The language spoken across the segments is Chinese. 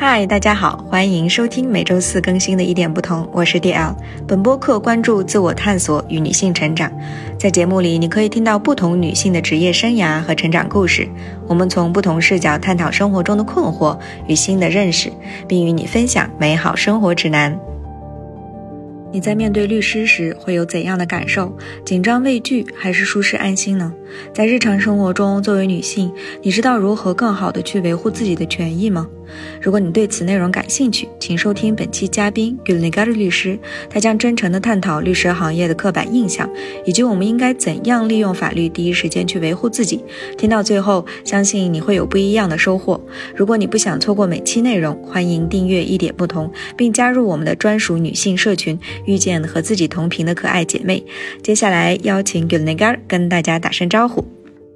嗨，大家好，欢迎收听每周四更新的一点不同，我是 DL。本播客关注自我探索与女性成长，在节目里你可以听到不同女性的职业生涯和成长故事。我们从不同视角探讨生活中的困惑与新的认识，并与你分享美好生活指南。你在面对律师时会有怎样的感受？紧张畏惧还是舒适安心呢？在日常生活中，作为女性，你知道如何更好的去维护自己的权益吗？如果你对此内容感兴趣，请收听本期嘉宾 Gulnigar 律师，他将真诚地探讨律师行业的刻板印象，以及我们应该怎样利用法律第一时间去维护自己。听到最后，相信你会有不一样的收获。如果你不想错过每期内容，欢迎订阅一点不同，并加入我们的专属女性社群，遇见和自己同频的可爱姐妹。接下来邀请 Gulnigar 跟大家打声招呼。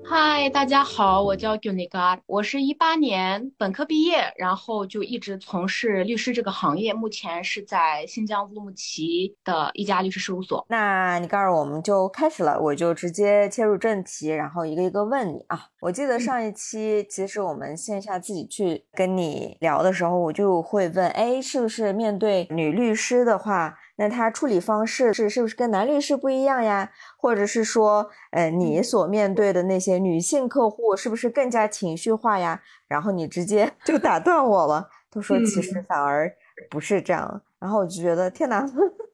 嗨，大家好，我叫 Gunigar，我是一八年本科毕业，然后就一直从事律师这个行业，目前是在新疆乌鲁木齐的一家律师事务所。那你告诉我们就开始了，我就直接切入正题，然后一个一个问你啊。我记得上一期其实我们线下自己去跟你聊的时候，我就会问，哎，是不是面对女律师的话？那他处理方式是是不是跟男律师不一样呀？或者是说，呃，你所面对的那些女性客户是不是更加情绪化呀？然后你直接 就打断我了，都说其实反而不是这样。然后我就觉得天哪，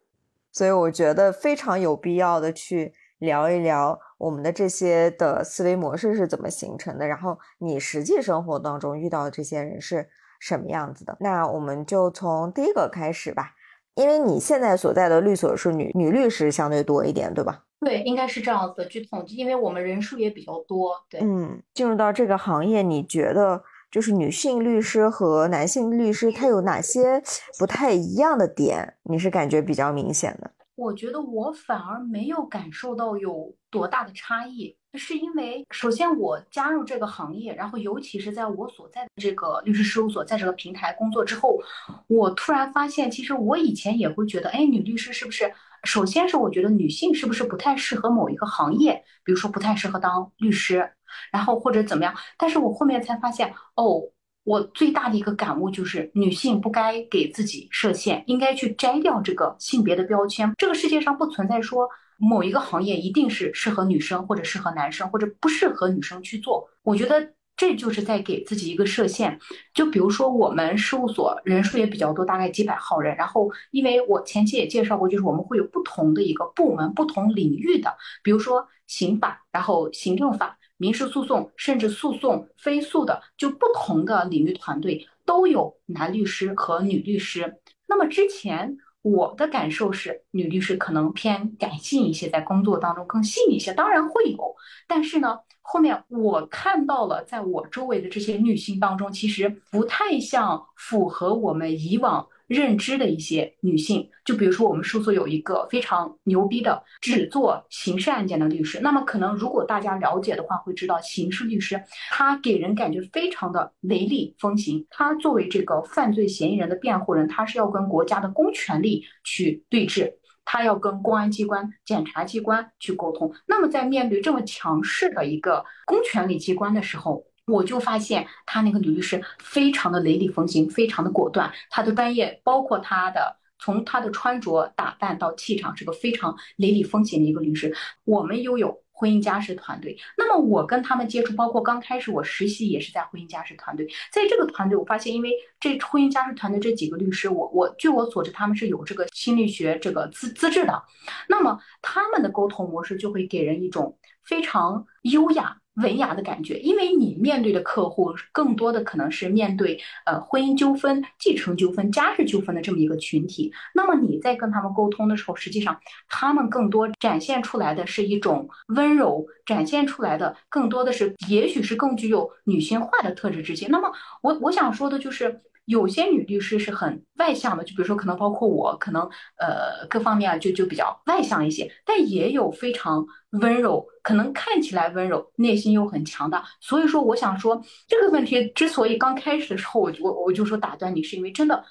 所以我觉得非常有必要的去聊一聊我们的这些的思维模式是怎么形成的，然后你实际生活当中遇到的这些人是什么样子的。那我们就从第一个开始吧。因为你现在所在的律所是女女律师相对多一点，对吧？对，应该是这样子。据统计，因为我们人数也比较多。对，嗯，进入到这个行业，你觉得就是女性律师和男性律师，他有哪些不太一样的点？你是感觉比较明显的？我觉得我反而没有感受到有多大的差异。是因为首先我加入这个行业，然后尤其是在我所在的这个律师事务所，在这个平台工作之后，我突然发现，其实我以前也会觉得，哎，女律师是不是？首先是我觉得女性是不是不太适合某一个行业，比如说不太适合当律师，然后或者怎么样？但是我后面才发现，哦，我最大的一个感悟就是，女性不该给自己设限，应该去摘掉这个性别的标签。这个世界上不存在说。某一个行业一定是适合女生，或者适合男生，或者不适合女生去做。我觉得这就是在给自己一个设限。就比如说我们事务所人数也比较多，大概几百号人。然后，因为我前期也介绍过，就是我们会有不同的一个部门、不同领域的，比如说刑法，然后行政法、民事诉讼，甚至诉讼、非诉的，就不同的领域团队都有男律师和女律师。那么之前。我的感受是，女律师可能偏感性一些，在工作当中更细腻一些。当然会有，但是呢，后面我看到了，在我周围的这些女性当中，其实不太像符合我们以往。认知的一些女性，就比如说我们事务所有一个非常牛逼的只做刑事案件的律师。那么可能如果大家了解的话，会知道刑事律师他给人感觉非常的雷厉风行。他作为这个犯罪嫌疑人的辩护人，他是要跟国家的公权力去对峙，他要跟公安机关、检察机关去沟通。那么在面对这么强势的一个公权力机关的时候，我就发现他那个女律师非常的雷厉风行，非常的果断。她的专业，包括她的从她的穿着打扮到气场，是个非常雷厉风行的一个律师。我们拥有婚姻家事团队，那么我跟他们接触，包括刚开始我实习也是在婚姻家事团队。在这个团队，我发现，因为这婚姻家事团队这几个律师，我我据我所知，他们是有这个心理学这个资资质的。那么他们的沟通模式就会给人一种非常优雅。文雅的感觉，因为你面对的客户更多的可能是面对呃婚姻纠纷、继承纠纷、家事纠纷的这么一个群体，那么你在跟他们沟通的时候，实际上他们更多展现出来的是一种温柔，展现出来的更多的是也许是更具有女性化的特质之间。那么我我想说的就是。有些女律师是很外向的，就比如说可能包括我，可能呃各方面啊就就比较外向一些，但也有非常温柔，可能看起来温柔，内心又很强大。所以说，我想说这个问题之所以刚开始的时候，我我我就说打断你，是因为真的，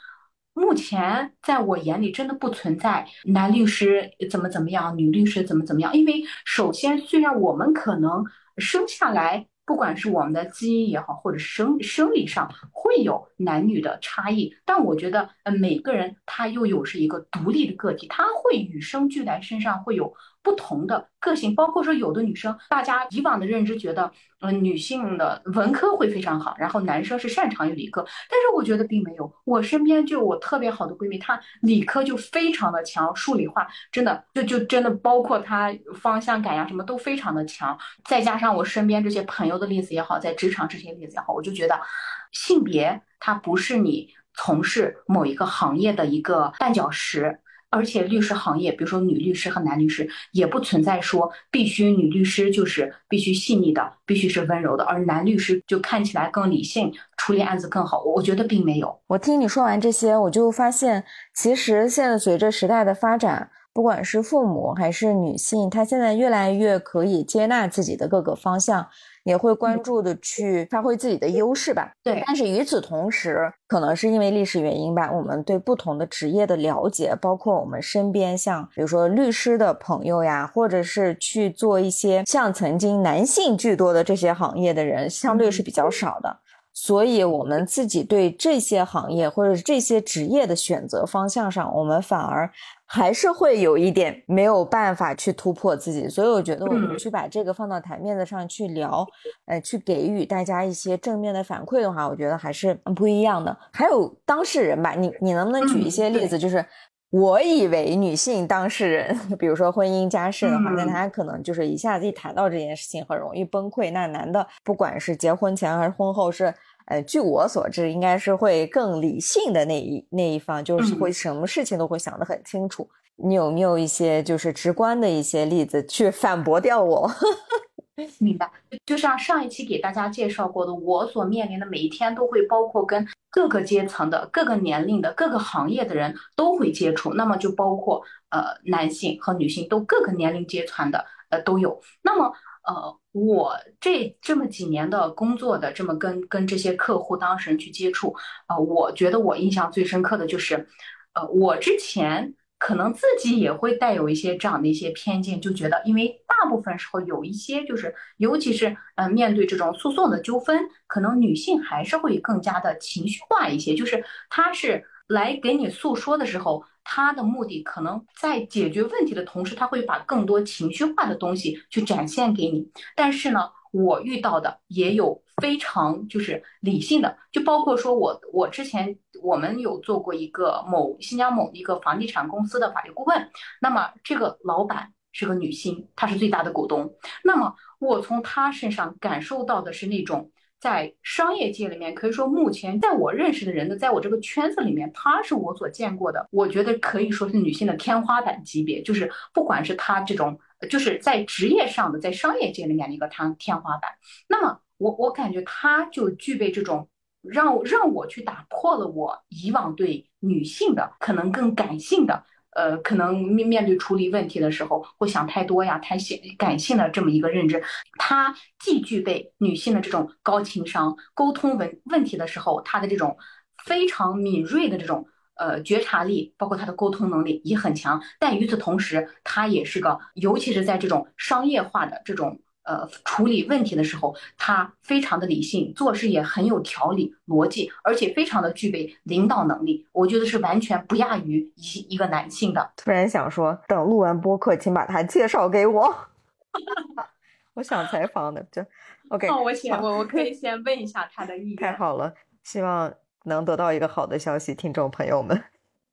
目前在我眼里真的不存在男律师怎么怎么样，女律师怎么怎么样。因为首先，虽然我们可能生下来。不管是我们的基因也好，或者生生理上会有男女的差异，但我觉得，呃，每个人他又有是一个独立的个体，他会与生俱来，身上会有。不同的个性，包括说有的女生，大家以往的认知觉得，嗯，女性的文科会非常好，然后男生是擅长于理科，但是我觉得并没有。我身边就我特别好的闺蜜，她理科就非常的强，数理化真的就就真的包括她方向感呀什么都非常的强。再加上我身边这些朋友的例子也好，在职场这些例子也好，我就觉得，性别它不是你从事某一个行业的一个绊脚石。而且律师行业，比如说女律师和男律师，也不存在说必须女律师就是必须细腻的，必须是温柔的，而男律师就看起来更理性，处理案子更好。我觉得并没有。我听你说完这些，我就发现，其实现在随着时代的发展，不管是父母还是女性，她现在越来越可以接纳自己的各个方向。也会关注的去发挥自己的优势吧。对，但是与此同时，可能是因为历史原因吧，我们对不同的职业的了解，包括我们身边像比如说律师的朋友呀，或者是去做一些像曾经男性居多的这些行业的人，相对是比较少的。所以，我们自己对这些行业或者是这些职业的选择方向上，我们反而。还是会有一点没有办法去突破自己，所以我觉得我们去把这个放到台面子上去聊，呃，去给予大家一些正面的反馈的话，我觉得还是不一样的。还有当事人吧，你你能不能举一些例子？就是我以为女性当事人，比如说婚姻家事的话，那她可能就是一下子一谈到这件事情很容易崩溃。那男的不管是结婚前还是婚后是。呃，据我所知，应该是会更理性的那一那一方，就是会什么事情都会想得很清楚。你有没有一些就是直观的一些例子去反驳掉我？明白，就像上一期给大家介绍过的，我所面临的每一天都会包括跟各个阶层的、各个年龄的、各个行业的人都会接触，那么就包括呃男性和女性都各个年龄阶层的呃都有。那么呃。我这这么几年的工作的这么跟跟这些客户当事人去接触，啊，我觉得我印象最深刻的就是，呃，我之前可能自己也会带有一些这样的一些偏见，就觉得因为大部分时候有一些就是，尤其是呃面对这种诉讼的纠纷，可能女性还是会更加的情绪化一些，就是她是来给你诉说的时候。他的目的可能在解决问题的同时，他会把更多情绪化的东西去展现给你。但是呢，我遇到的也有非常就是理性的，就包括说我我之前我们有做过一个某新疆某一个房地产公司的法律顾问，那么这个老板是个女性，她是最大的股东。那么我从她身上感受到的是那种。在商业界里面，可以说目前在我认识的人的，在我这个圈子里面，她是我所见过的，我觉得可以说是女性的天花板级别。就是不管是她这种，就是在职业上的，在商业界里面的一个天天花板。那么我我感觉她就具备这种让让我去打破了我以往对女性的可能更感性的。呃，可能面面对处理问题的时候会想太多呀，太性感性的这么一个认知，她既具备女性的这种高情商，沟通问问题的时候，她的这种非常敏锐的这种呃觉察力，包括她的沟通能力也很强。但与此同时，她也是个，尤其是在这种商业化的这种。呃，处理问题的时候，他非常的理性，做事也很有条理、逻辑，而且非常的具备领导能力。我觉得是完全不亚于一一个男性的。突然想说，等录完播客，请把他介绍给我。我想采访的，就 OK。那我先，我我可以先问一下他的意见。太好了，希望能得到一个好的消息，听众朋友们。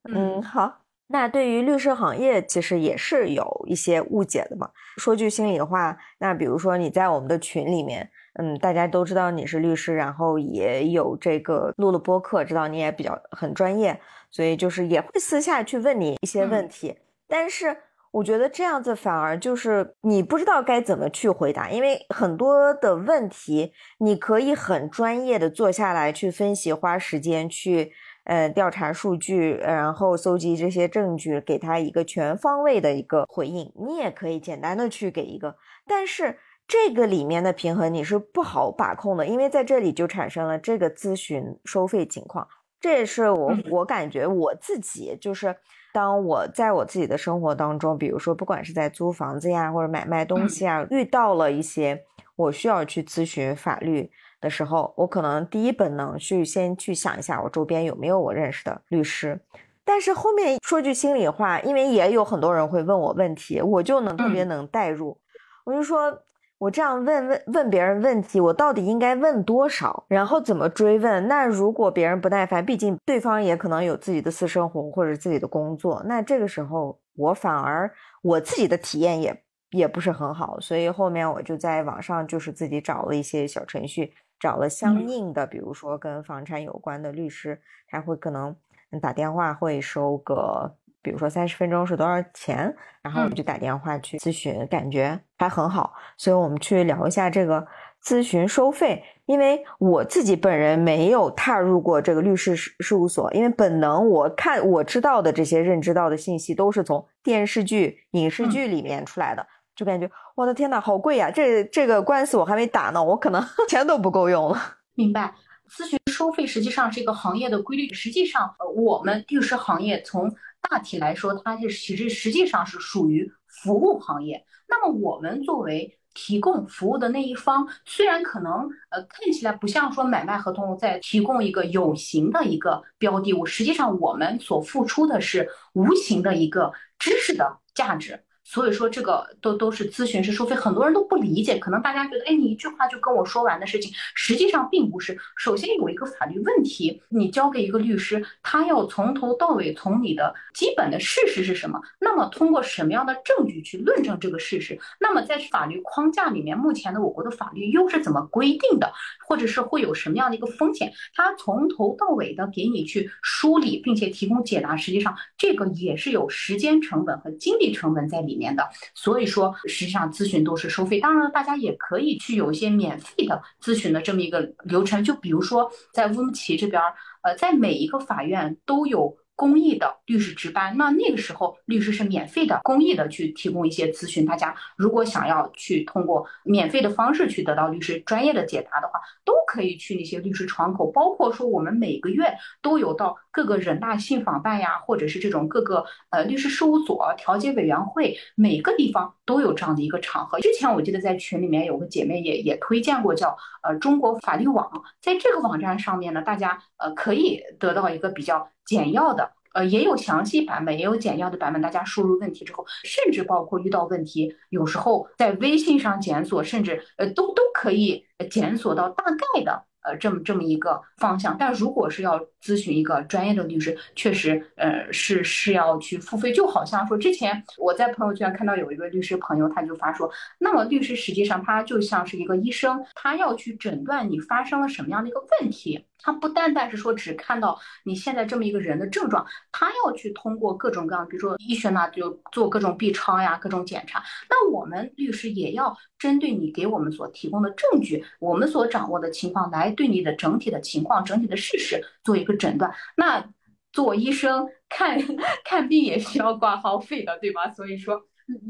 嗯，好。那对于律师行业，其实也是有一些误解的嘛。说句心里话，那比如说你在我们的群里面，嗯，大家都知道你是律师，然后也有这个录了播客，知道你也比较很专业，所以就是也会私下去问你一些问题。但是我觉得这样子反而就是你不知道该怎么去回答，因为很多的问题你可以很专业的坐下来去分析，花时间去。呃，调查数据，然后搜集这些证据，给他一个全方位的一个回应。你也可以简单的去给一个，但是这个里面的平衡你是不好把控的，因为在这里就产生了这个咨询收费情况。这也是我我感觉我自己就是，当我在我自己的生活当中，比如说不管是在租房子呀，或者买卖东西啊，遇到了一些我需要去咨询法律的时候，我可能第一本能去先去想一下我周边有没有我认识的律师。但是后面说句心里话，因为也有很多人会问我问题，我就能特别能代入。我就说，我这样问问问别人问题，我到底应该问多少，然后怎么追问？那如果别人不耐烦，毕竟对方也可能有自己的私生活或者自己的工作，那这个时候我反而我自己的体验也也不是很好。所以后面我就在网上就是自己找了一些小程序，找了相应的，比如说跟房产有关的律师，他会可能。打电话会收个，比如说三十分钟是多少钱？然后我们就打电话去咨询，感觉还很好，所以我们去聊一下这个咨询收费。因为我自己本人没有踏入过这个律师事事务所，因为本能我看我知道的这些认知到的信息都是从电视剧、影视剧里面出来的，就感觉我的天呐，好贵呀！这这个官司我还没打呢，我可能 钱都不够用了。明白。咨询收费实际上是一个行业的规律。实际上，呃，我们律师行业从大体来说，它是其实实际上是属于服务行业。那么，我们作为提供服务的那一方，虽然可能呃看起来不像说买卖合同在提供一个有形的一个标的物，实际上我们所付出的是无形的一个知识的价值。所以说这个都都是咨询师收费，很多人都不理解，可能大家觉得，哎，你一句话就跟我说完的事情，实际上并不是。首先有一个法律问题，你交给一个律师，他要从头到尾从你的基本的事实是什么，那么通过什么样的证据去论证这个事实，那么在法律框架里面，目前的我国的法律又是怎么规定的，或者是会有什么样的一个风险，他从头到尾的给你去梳理，并且提供解答，实际上这个也是有时间成本和精力成本在里。里面的，所以说实际上咨询都是收费。当然了，大家也可以去有一些免费的咨询的这么一个流程。就比如说在乌鲁木齐这边，呃，在每一个法院都有。公益的律师值班，那那个时候律师是免费的，公益的去提供一些咨询。大家如果想要去通过免费的方式去得到律师专业的解答的话，都可以去那些律师窗口。包括说我们每个月都有到各个人大信访办呀，或者是这种各个呃律师事务所调解委员会，每个地方都有这样的一个场合。之前我记得在群里面有个姐妹也也推荐过，叫呃中国法律网，在这个网站上面呢，大家呃可以得到一个比较。简要的，呃，也有详细版本，也有简要的版本。大家输入问题之后，甚至包括遇到问题，有时候在微信上检索，甚至呃，都都可以检索到大概的。呃，这么这么一个方向，但如果是要咨询一个专业的律师，确实，呃，是是要去付费。就好像说，之前我在朋友圈看到有一个律师朋友，他就发说，那么律师实际上他就像是一个医生，他要去诊断你发生了什么样的一个问题，他不单单是说只看到你现在这么一个人的症状，他要去通过各种各样，比如说医学呢，就做各种 B 超呀，各种检查。那我们律师也要针对你给我们所提供的证据，我们所掌握的情况来。对你的整体的情况、整体的事实做一个诊断。那做医生看 看病也需要挂号费的，对吧？所以说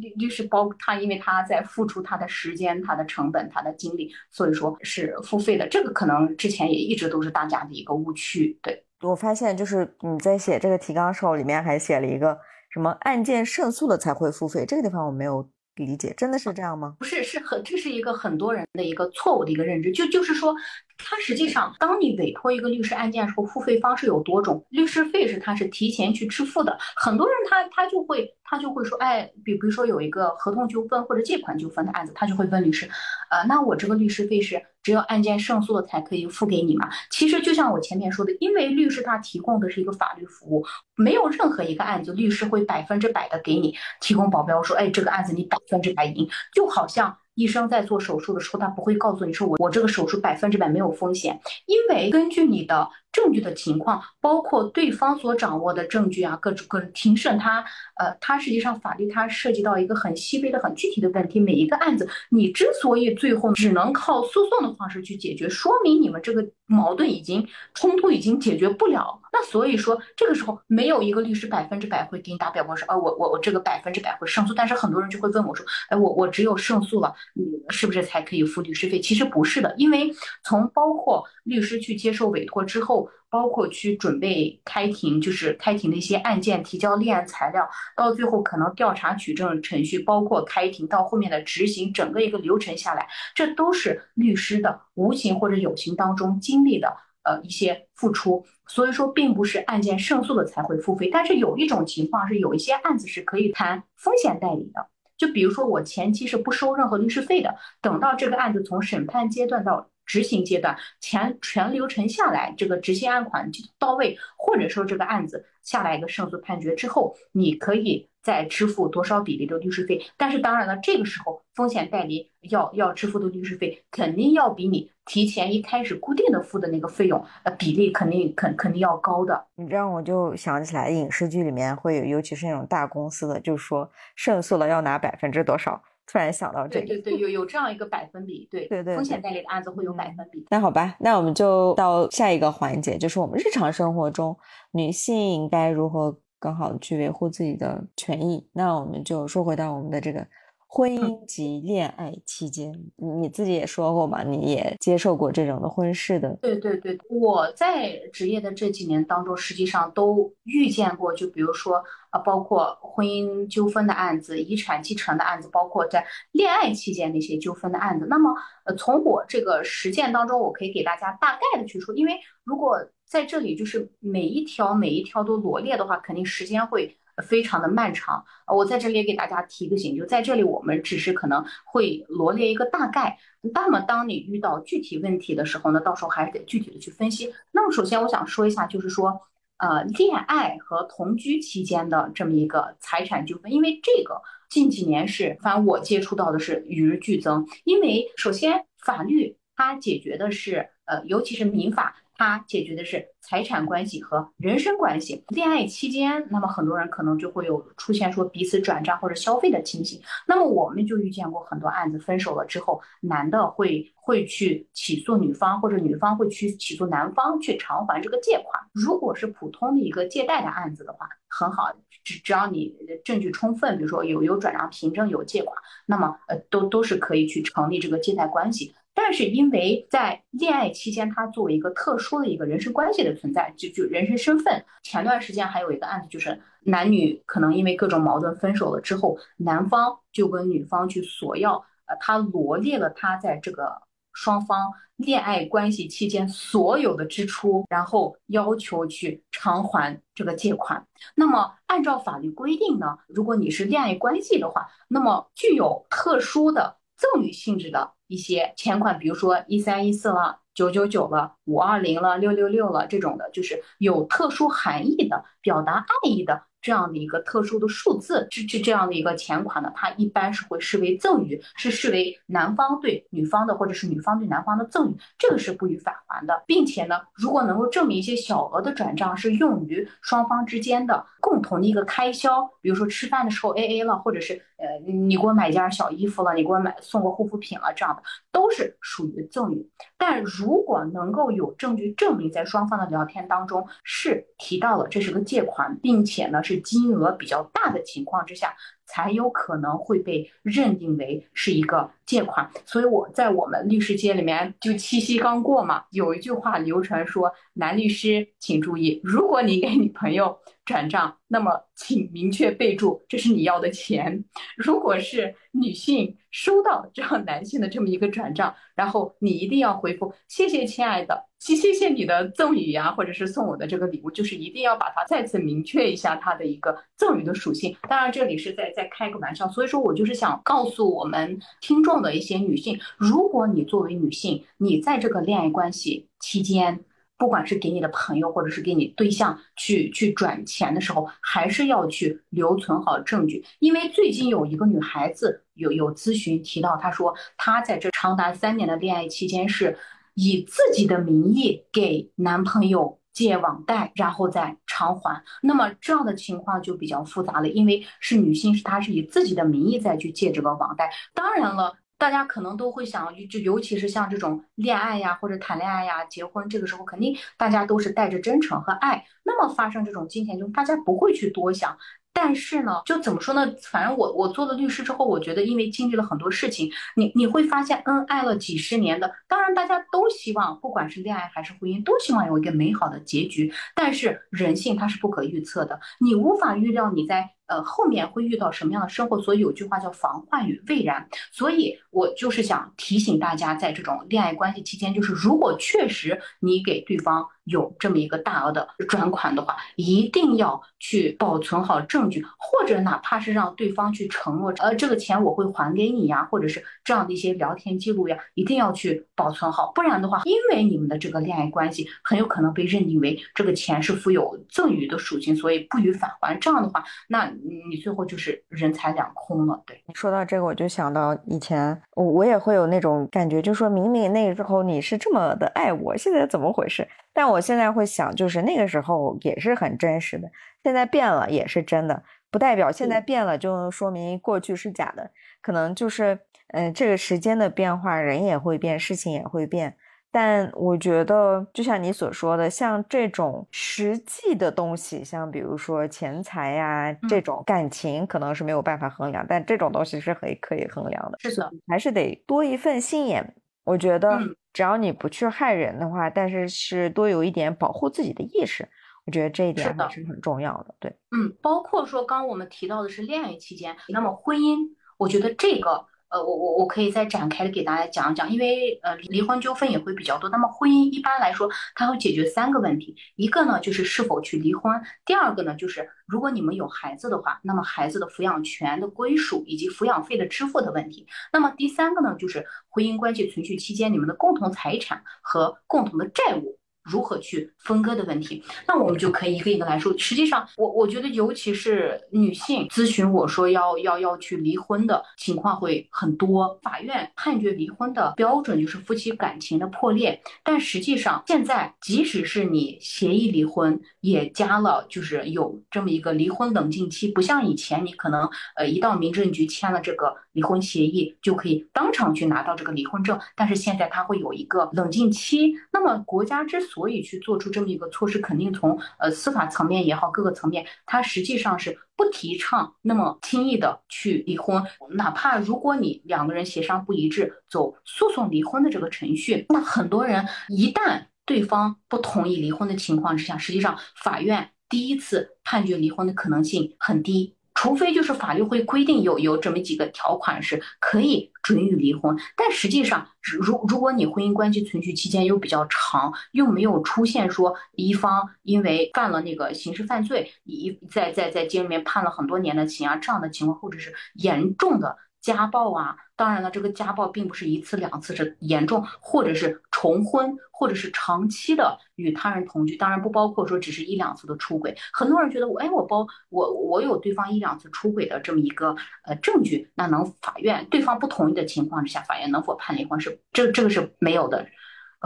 律律师包他，因为他在付出他的时间、他的成本、他的精力，所以说是付费的。这个可能之前也一直都是大家的一个误区。对我发现，就是你在写这个提纲的时候，里面还写了一个什么案件胜诉了才会付费，这个地方我没有。理解真的是这样吗？不是，是很这是一个很多人的一个错误的一个认知，就就是说，他实际上，当你委托一个律师案件时候，付费方式有多种，律师费是他是提前去支付的，很多人他他就会他就会说，哎，比比如说有一个合同纠纷或者借款纠纷的案子，他就会问律师，呃，那我这个律师费是只有案件胜诉了才可以付给你吗？其实就像我前面说的，因为律师他提供的是一个法律服务，没有任何一个案子律师会百分之百的给你提供保镖，说，哎，这个案子你百分之百赢，就好像。医生在做手术的时候，他不会告诉你说我我这个手术百分之百没有风险，因为根据你的证据的情况，包括对方所掌握的证据啊，各种各种庭审，它呃，它实际上法律它涉及到一个很细微的、很具体的问题。每一个案子，你之所以最后只能靠诉讼的方式去解决，说明你们这个矛盾已经冲突已经解决不了。那所以说，这个时候没有一个律师百分之百会给你打表格说，啊，我我我这个百分之百会胜诉。但是很多人就会问我说，哎，我我只有胜诉了，你是不是才可以付律师费？其实不是的，因为从包括律师去接受委托之后，包括去准备开庭，就是开庭的一些案件，提交立案材料，到最后可能调查取证程序，包括开庭到后面的执行，整个一个流程下来，这都是律师的无形或者有形当中经历的呃一些付出。所以说，并不是案件胜诉了才会付费，但是有一种情况是，有一些案子是可以谈风险代理的。就比如说，我前期是不收任何律师费的，等到这个案子从审判阶段到执行阶段，全全流程下来，这个执行案款就到位，或者说这个案子下来一个胜诉判决之后，你可以。再支付多少比例的律师费？但是当然了，这个时候风险代理要要支付的律师费肯定要比你提前一开始固定的付的那个费用，呃，比例肯定肯肯定要高的。你这样我就想起来，影视剧里面会有，尤其是那种大公司的，就是说胜诉了要拿百分之多少。突然想到这个，对对对，有有这样一个百分比，对对对，风险代理的案子会有百分比。那好吧，那我们就到下一个环节，就是我们日常生活中女性该如何。更好的去维护自己的权益。那我们就说回到我们的这个婚姻及恋爱期间，你自己也说过嘛，你也接受过这种的婚事的。对对对，我在职业的这几年当中，实际上都遇见过，就比如说啊，包括婚姻纠纷的案子、遗产继承的案子，包括在恋爱期间那些纠纷的案子。那么，呃，从我这个实践当中，我可以给大家大概的去说，因为如果。在这里，就是每一条每一条都罗列的话，肯定时间会非常的漫长。我在这里也给大家提个醒，就在这里，我们只是可能会罗列一个大概。那么，当你遇到具体问题的时候呢，到时候还是得具体的去分析。那么，首先我想说一下，就是说，呃，恋爱和同居期间的这么一个财产纠纷，因为这个近几年是，反正我接触到的是与日俱增。因为首先，法律它解决的是，呃，尤其是民法。它解决的是财产关系和人身关系。恋爱期间，那么很多人可能就会有出现说彼此转账或者消费的情形。那么我们就遇见过很多案子，分手了之后，男的会会去起诉女方，或者女方会去起诉男方去偿还这个借款。如果是普通的一个借贷的案子的话，很好，只只要你证据充分，比如说有有转账凭证、有借款，那么呃都都是可以去成立这个借贷关系。但是因为在恋爱期间，他作为一个特殊的一个人身关系的存在，就就人身身份。前段时间还有一个案子，就是男女可能因为各种矛盾分手了之后，男方就跟女方去索要，呃，他罗列了他在这个双方恋爱关系期间所有的支出，然后要求去偿还这个借款。那么按照法律规定呢，如果你是恋爱关系的话，那么具有特殊的赠与性质的。一些钱款，比如说一三一四了、九九九了、五二零了、六六六了这种的，就是有特殊含义的、表达爱意的。这样的一个特殊的数字，这这这样的一个钱款呢，它一般是会视为赠与，是视为男方对女方的，或者是女方对男方的赠与，这个是不予返还的，并且呢，如果能够证明一些小额的转账是用于双方之间的共同的一个开销，比如说吃饭的时候 A A 了，或者是呃你给我买件小衣服了，你给我买送个护肤品了，这样的都是属于赠与。但如果能够有证据证明在双方的聊天当中是提到了这是个借款，并且呢是。金额比较大的情况之下，才有可能会被认定为是一个借款。所以我在我们律师界里面，就七夕刚过嘛，有一句话流传说：“男律师请注意，如果你给女朋友转账，那么请明确备注这是你要的钱。如果是女性收到这样男性的这么一个转账，然后你一定要回复谢谢亲爱的。”谢谢谢你的赠与呀，或者是送我的这个礼物，就是一定要把它再次明确一下它的一个赠与的属性。当然，这里是在在开个玩笑，所以说我就是想告诉我们听众的一些女性，如果你作为女性，你在这个恋爱关系期间，不管是给你的朋友或者是给你对象去去转钱的时候，还是要去留存好证据。因为最近有一个女孩子有有咨询提到，她说她在这长达三年的恋爱期间是。以自己的名义给男朋友借网贷，然后再偿还。那么这样的情况就比较复杂了，因为是女性，是她是以自己的名义再去借这个网贷。当然了，大家可能都会想，就尤其是像这种恋爱呀，或者谈恋爱呀，结婚这个时候，肯定大家都是带着真诚和爱。那么发生这种金钱，就大家不会去多想。但是呢，就怎么说呢？反正我我做了律师之后，我觉得因为经历了很多事情，你你会发现，恩爱了几十年的，当然大家都希望，不管是恋爱还是婚姻，都希望有一个美好的结局。但是人性它是不可预测的，你无法预料你在。呃，后面会遇到什么样的生活？所以有句话叫“防患于未然”。所以我就是想提醒大家，在这种恋爱关系期间，就是如果确实你给对方有这么一个大额的转款的话，一定要去保存好证据，或者哪怕是让对方去承诺，呃，这个钱我会还给你呀，或者是这样的一些聊天记录呀，一定要去保存好。不然的话，因为你们的这个恋爱关系很有可能被认定为这个钱是富有赠与的属性，所以不予返还。这样的话，那。你最后就是人财两空了。对，说到这个，我就想到以前我我也会有那种感觉，就说明明那个时候你是这么的爱我，现在怎么回事？但我现在会想，就是那个时候也是很真实的，现在变了也是真的，不代表现在变了就说明过去是假的，可能就是嗯，这个时间的变化，人也会变，事情也会变。但我觉得，就像你所说的，像这种实际的东西，像比如说钱财呀，这种感情可能是没有办法衡量，但这种东西是可以可以衡量的。是的，还是得多一份心眼。我觉得，只要你不去害人的话，但是是多有一点保护自己的意识，我觉得这一点还是很重要的。对，嗯，包括说刚我们提到的是恋爱期间，那么婚姻，我觉得这个。呃，我我我可以再展开的给大家讲一讲，因为呃离婚纠纷也会比较多。那么婚姻一般来说，它会解决三个问题，一个呢就是是否去离婚，第二个呢就是如果你们有孩子的话，那么孩子的抚养权的归属以及抚养费的支付的问题。那么第三个呢就是婚姻关系存续期间你们的共同财产和共同的债务。如何去分割的问题，那我们就可以一个一个来说。实际上，我我觉得，尤其是女性咨询我说要要要去离婚的情况会很多。法院判决离婚的标准就是夫妻感情的破裂，但实际上现在即使是你协议离婚，也加了就是有这么一个离婚冷静期，不像以前你可能呃一到民政局签了这个离婚协议就可以当场去拿到这个离婚证，但是现在它会有一个冷静期。那么国家之所所以去做出这么一个措施，肯定从呃司法层面也好，各个层面，它实际上是不提倡那么轻易的去离婚。哪怕如果你两个人协商不一致，走诉讼离婚的这个程序，那很多人一旦对方不同意离婚的情况之下，实际上法院第一次判决离婚的可能性很低。除非就是法律会规定有有这么几个条款是可以准予离婚，但实际上，如如果你婚姻关系存续期间又比较长，又没有出现说一方因为犯了那个刑事犯罪，一在在在监狱里面判了很多年的刑啊这样的情况，或者是严重的。家暴啊，当然了，这个家暴并不是一次两次，是严重，或者是重婚，或者是长期的与他人同居，当然不包括说只是一两次的出轨。很多人觉得我，哎，我包我我有对方一两次出轨的这么一个呃证据，那能法院对方不同意的情况之下，法院能否判离婚是这这个是没有的。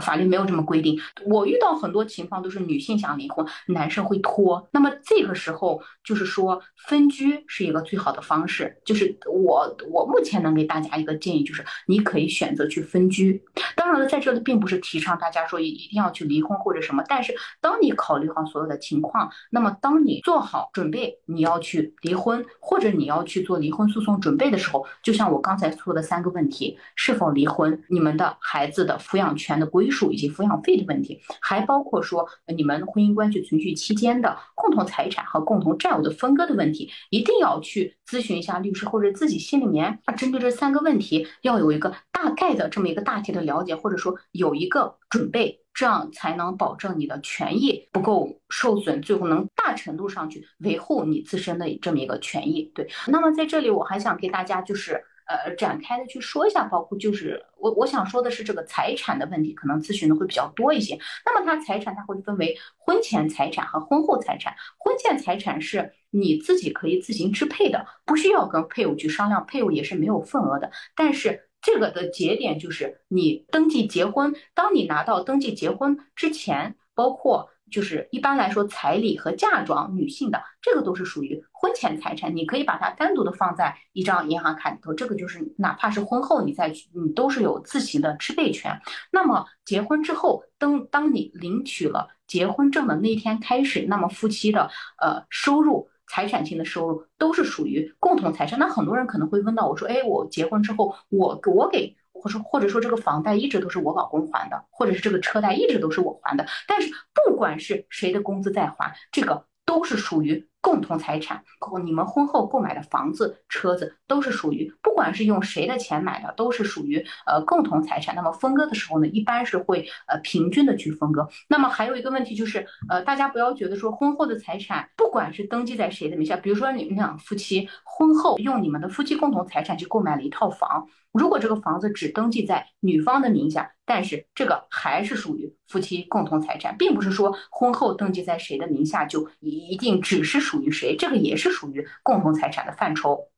法律没有这么规定。我遇到很多情况都是女性想离婚，男生会拖。那么这个时候就是说分居是一个最好的方式。就是我我目前能给大家一个建议，就是你可以选择去分居。当然了，在这里并不是提倡大家说一定要去离婚或者什么。但是当你考虑好所有的情况，那么当你做好准备你要去离婚或者你要去做离婚诉讼准备的时候，就像我刚才说的三个问题：是否离婚？你们的孩子的抚养权的归。归属以及抚养费的问题，还包括说你们婚姻关系存续期间的共同财产和共同债务的分割的问题，一定要去咨询一下律师，或者自己心里面，针对这三个问题要有一个大概的这么一个大体的了解，或者说有一个准备，这样才能保证你的权益不够受损，最后能大程度上去维护你自身的这么一个权益。对，那么在这里我还想给大家就是。呃，展开的去说一下，包括就是我我想说的是这个财产的问题，可能咨询的会比较多一些。那么它财产它会分为婚前财产和婚后财产。婚前财产是你自己可以自行支配的，不需要跟配偶去商量，配偶也是没有份额的。但是这个的节点就是你登记结婚，当你拿到登记结婚之前，包括。就是一般来说，彩礼和嫁妆，女性的这个都是属于婚前财产，你可以把它单独的放在一张银行卡里头。这个就是哪怕是婚后你再去，你都是有自行的支配权。那么结婚之后，当当你领取了结婚证的那天开始，那么夫妻的呃收入财产性的收入都是属于共同财产。那很多人可能会问到我说，哎，我结婚之后，我我给，或者或者说这个房贷一直都是我老公还的，或者是这个车贷一直都是我还的。但是不管是谁的工资在还，这个都是属于。共同财产，你们婚后购买的房子、车子都是属于，不管是用谁的钱买的，都是属于呃共同财产。那么分割的时候呢，一般是会呃平均的去分割。那么还有一个问题就是，呃，大家不要觉得说婚后的财产不管是登记在谁的名下，比如说你们俩夫妻婚后用你们的夫妻共同财产去购买了一套房，如果这个房子只登记在女方的名下，但是这个还是属于夫妻共同财产，并不是说婚后登记在谁的名下就一定只是。属于谁？这个也是属于共同财产的范畴。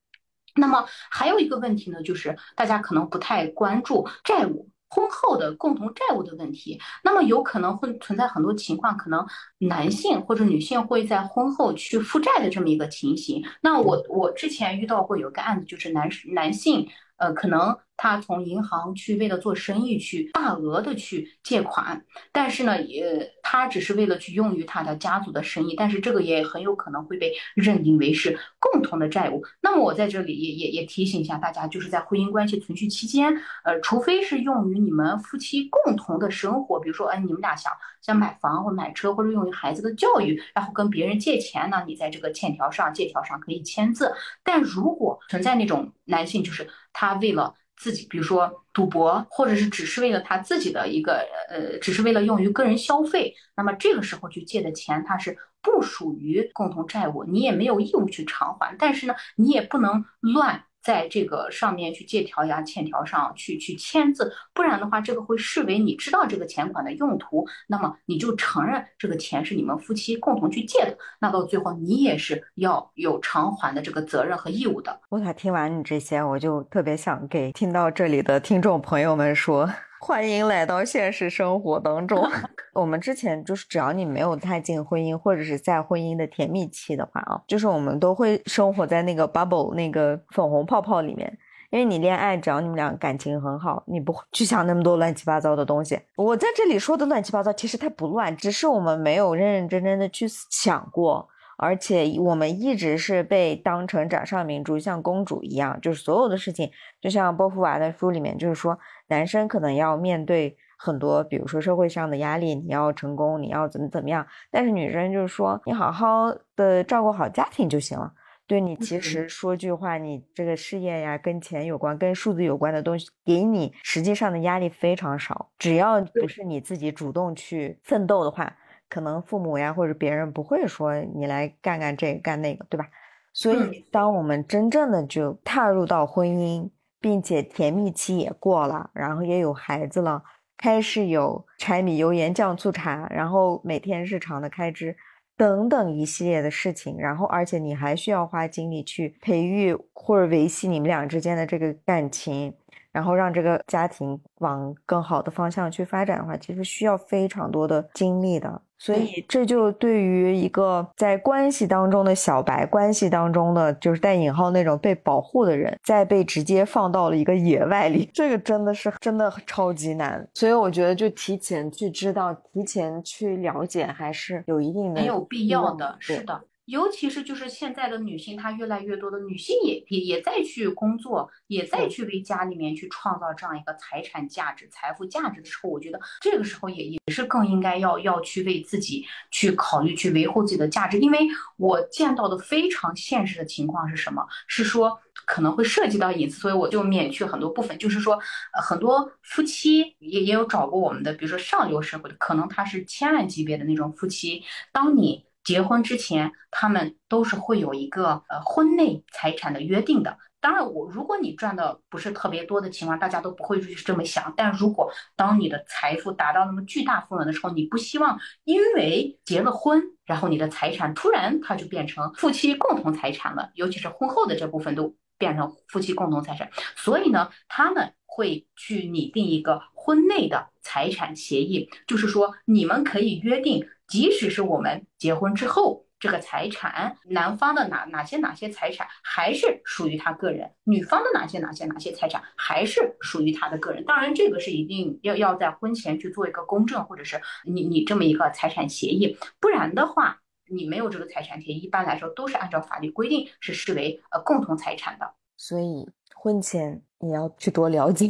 那么还有一个问题呢，就是大家可能不太关注债务，婚后的共同债务的问题。那么有可能会存在很多情况，可能男性或者女性会在婚后去负债的这么一个情形。那我我之前遇到过有个案子，就是男男性。呃，可能他从银行去为了做生意去大额的去借款，但是呢，也他只是为了去用于他的家族的生意，但是这个也很有可能会被认定为是共同的债务。那么我在这里也也也提醒一下大家，就是在婚姻关系存续期间，呃，除非是用于你们夫妻共同的生活，比如说，哎，你们俩想想买房或买车，或者用于孩子的教育，然后跟别人借钱呢，你在这个欠条上、借条上可以签字。但如果存在那种男性，就是他为了自己，比如说赌博，或者是只是为了他自己的一个呃，只是为了用于个人消费，那么这个时候去借的钱，它是不属于共同债务，你也没有义务去偿还，但是呢，你也不能乱。在这个上面去借条呀、欠条上去去签字，不然的话，这个会视为你知道这个钱款的用途，那么你就承认这个钱是你们夫妻共同去借的，那到最后你也是要有偿还的这个责任和义务的。我咋听完你这些，我就特别想给听到这里的听众朋友们说。欢迎来到现实生活当中。我们之前就是，只要你没有太进婚姻，或者是在婚姻的甜蜜期的话啊，就是我们都会生活在那个 bubble 那个粉红泡泡里面。因为你恋爱，只要你们俩感情很好，你不会去想那么多乱七八糟的东西。我在这里说的乱七八糟，其实它不乱，只是我们没有认认真真的去想过。而且我们一直是被当成掌上明珠，像公主一样，就是所有的事情，就像波伏娃的书里面，就是说男生可能要面对很多，比如说社会上的压力，你要成功，你要怎么怎么样，但是女生就是说你好好的照顾好家庭就行了。对你其实说句话，你这个事业呀，跟钱有关，跟数字有关的东西，给你实际上的压力非常少，只要不是你自己主动去奋斗的话。可能父母呀或者别人不会说你来干干这个干那个，对吧？所以当我们真正的就踏入到婚姻，并且甜蜜期也过了，然后也有孩子了，开始有柴米油盐酱醋茶，然后每天日常的开支等等一系列的事情，然后而且你还需要花精力去培育或者维系你们俩之间的这个感情。然后让这个家庭往更好的方向去发展的话，其实需要非常多的精力的。所以这就对于一个在关系当中的小白，关系当中的就是带引号那种被保护的人，再被直接放到了一个野外里，这个真的是真的超级难。所以我觉得就提前去知道，提前去了解，还是有一定的很有必要的。是的。尤其是就是现在的女性，她越来越多的女性也也也在去工作，也在去为家里面去创造这样一个财产价值、财富价值的时候，我觉得这个时候也也是更应该要要去为自己去考虑、去维护自己的价值。因为我见到的非常现实的情况是什么？是说可能会涉及到隐私，所以我就免去很多部分。就是说，呃，很多夫妻也也有找过我们的，比如说上流社会的，可能他是千万级别的那种夫妻，当你。结婚之前，他们都是会有一个呃婚内财产的约定的。当然，我如果你赚的不是特别多的情况，大家都不会去这么想。但如果当你的财富达到那么巨大份额的时候，你不希望因为结了婚，然后你的财产突然它就变成夫妻共同财产了，尤其是婚后的这部分都变成夫妻共同财产。所以呢，他们会去拟定一个婚内的财产协议，就是说你们可以约定。即使是我们结婚之后，这个财产，男方的哪哪些哪些财产还是属于他个人，女方的哪些哪些哪些财产还是属于他的个人。当然，这个是一定要要在婚前去做一个公证，或者是你你这么一个财产协议，不然的话，你没有这个财产权，一般来说都是按照法律规定是视为呃共同财产的。所以婚前你要去多了解，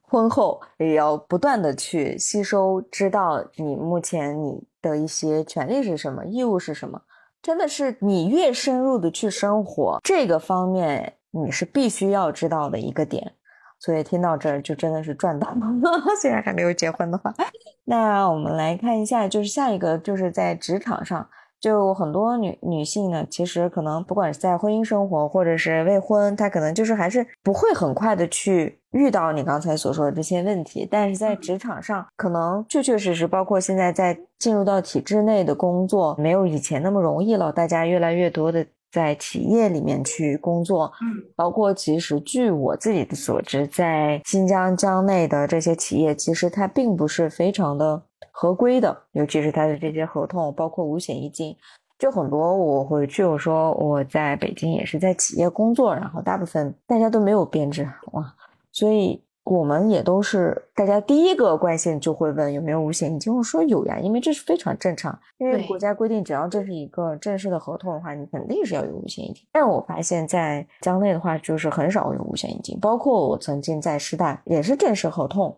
婚后也要不断的去吸收，知道你目前你的一些权利是什么，义务是什么。真的是你越深入的去生活，这个方面你是必须要知道的一个点。所以听到这儿就真的是赚到了，虽然还没有结婚的话。那我们来看一下，就是下一个，就是在职场上，就很多女女性呢，其实可能不管是在婚姻生活或者是未婚，她可能就是还是不会很快的去遇到你刚才所说的这些问题。但是在职场上，可能确确实实，包括现在在进入到体制内的工作，没有以前那么容易了，大家越来越多的。在企业里面去工作，嗯，包括其实据我自己的所知，在新疆疆内的这些企业，其实它并不是非常的合规的，尤其是它的这些合同，包括五险一金，就很多。我回去我说我在北京也是在企业工作，然后大部分大家都没有编制哇，所以。我们也都是大家第一个关心就会问有没有五险一金，我说有呀，因为这是非常正常，因为国家规定只要这是一个正式的合同的话，你肯定是要有五险一金。但我发现，在疆内的话，就是很少有五险一金，包括我曾经在师大也是正式合同，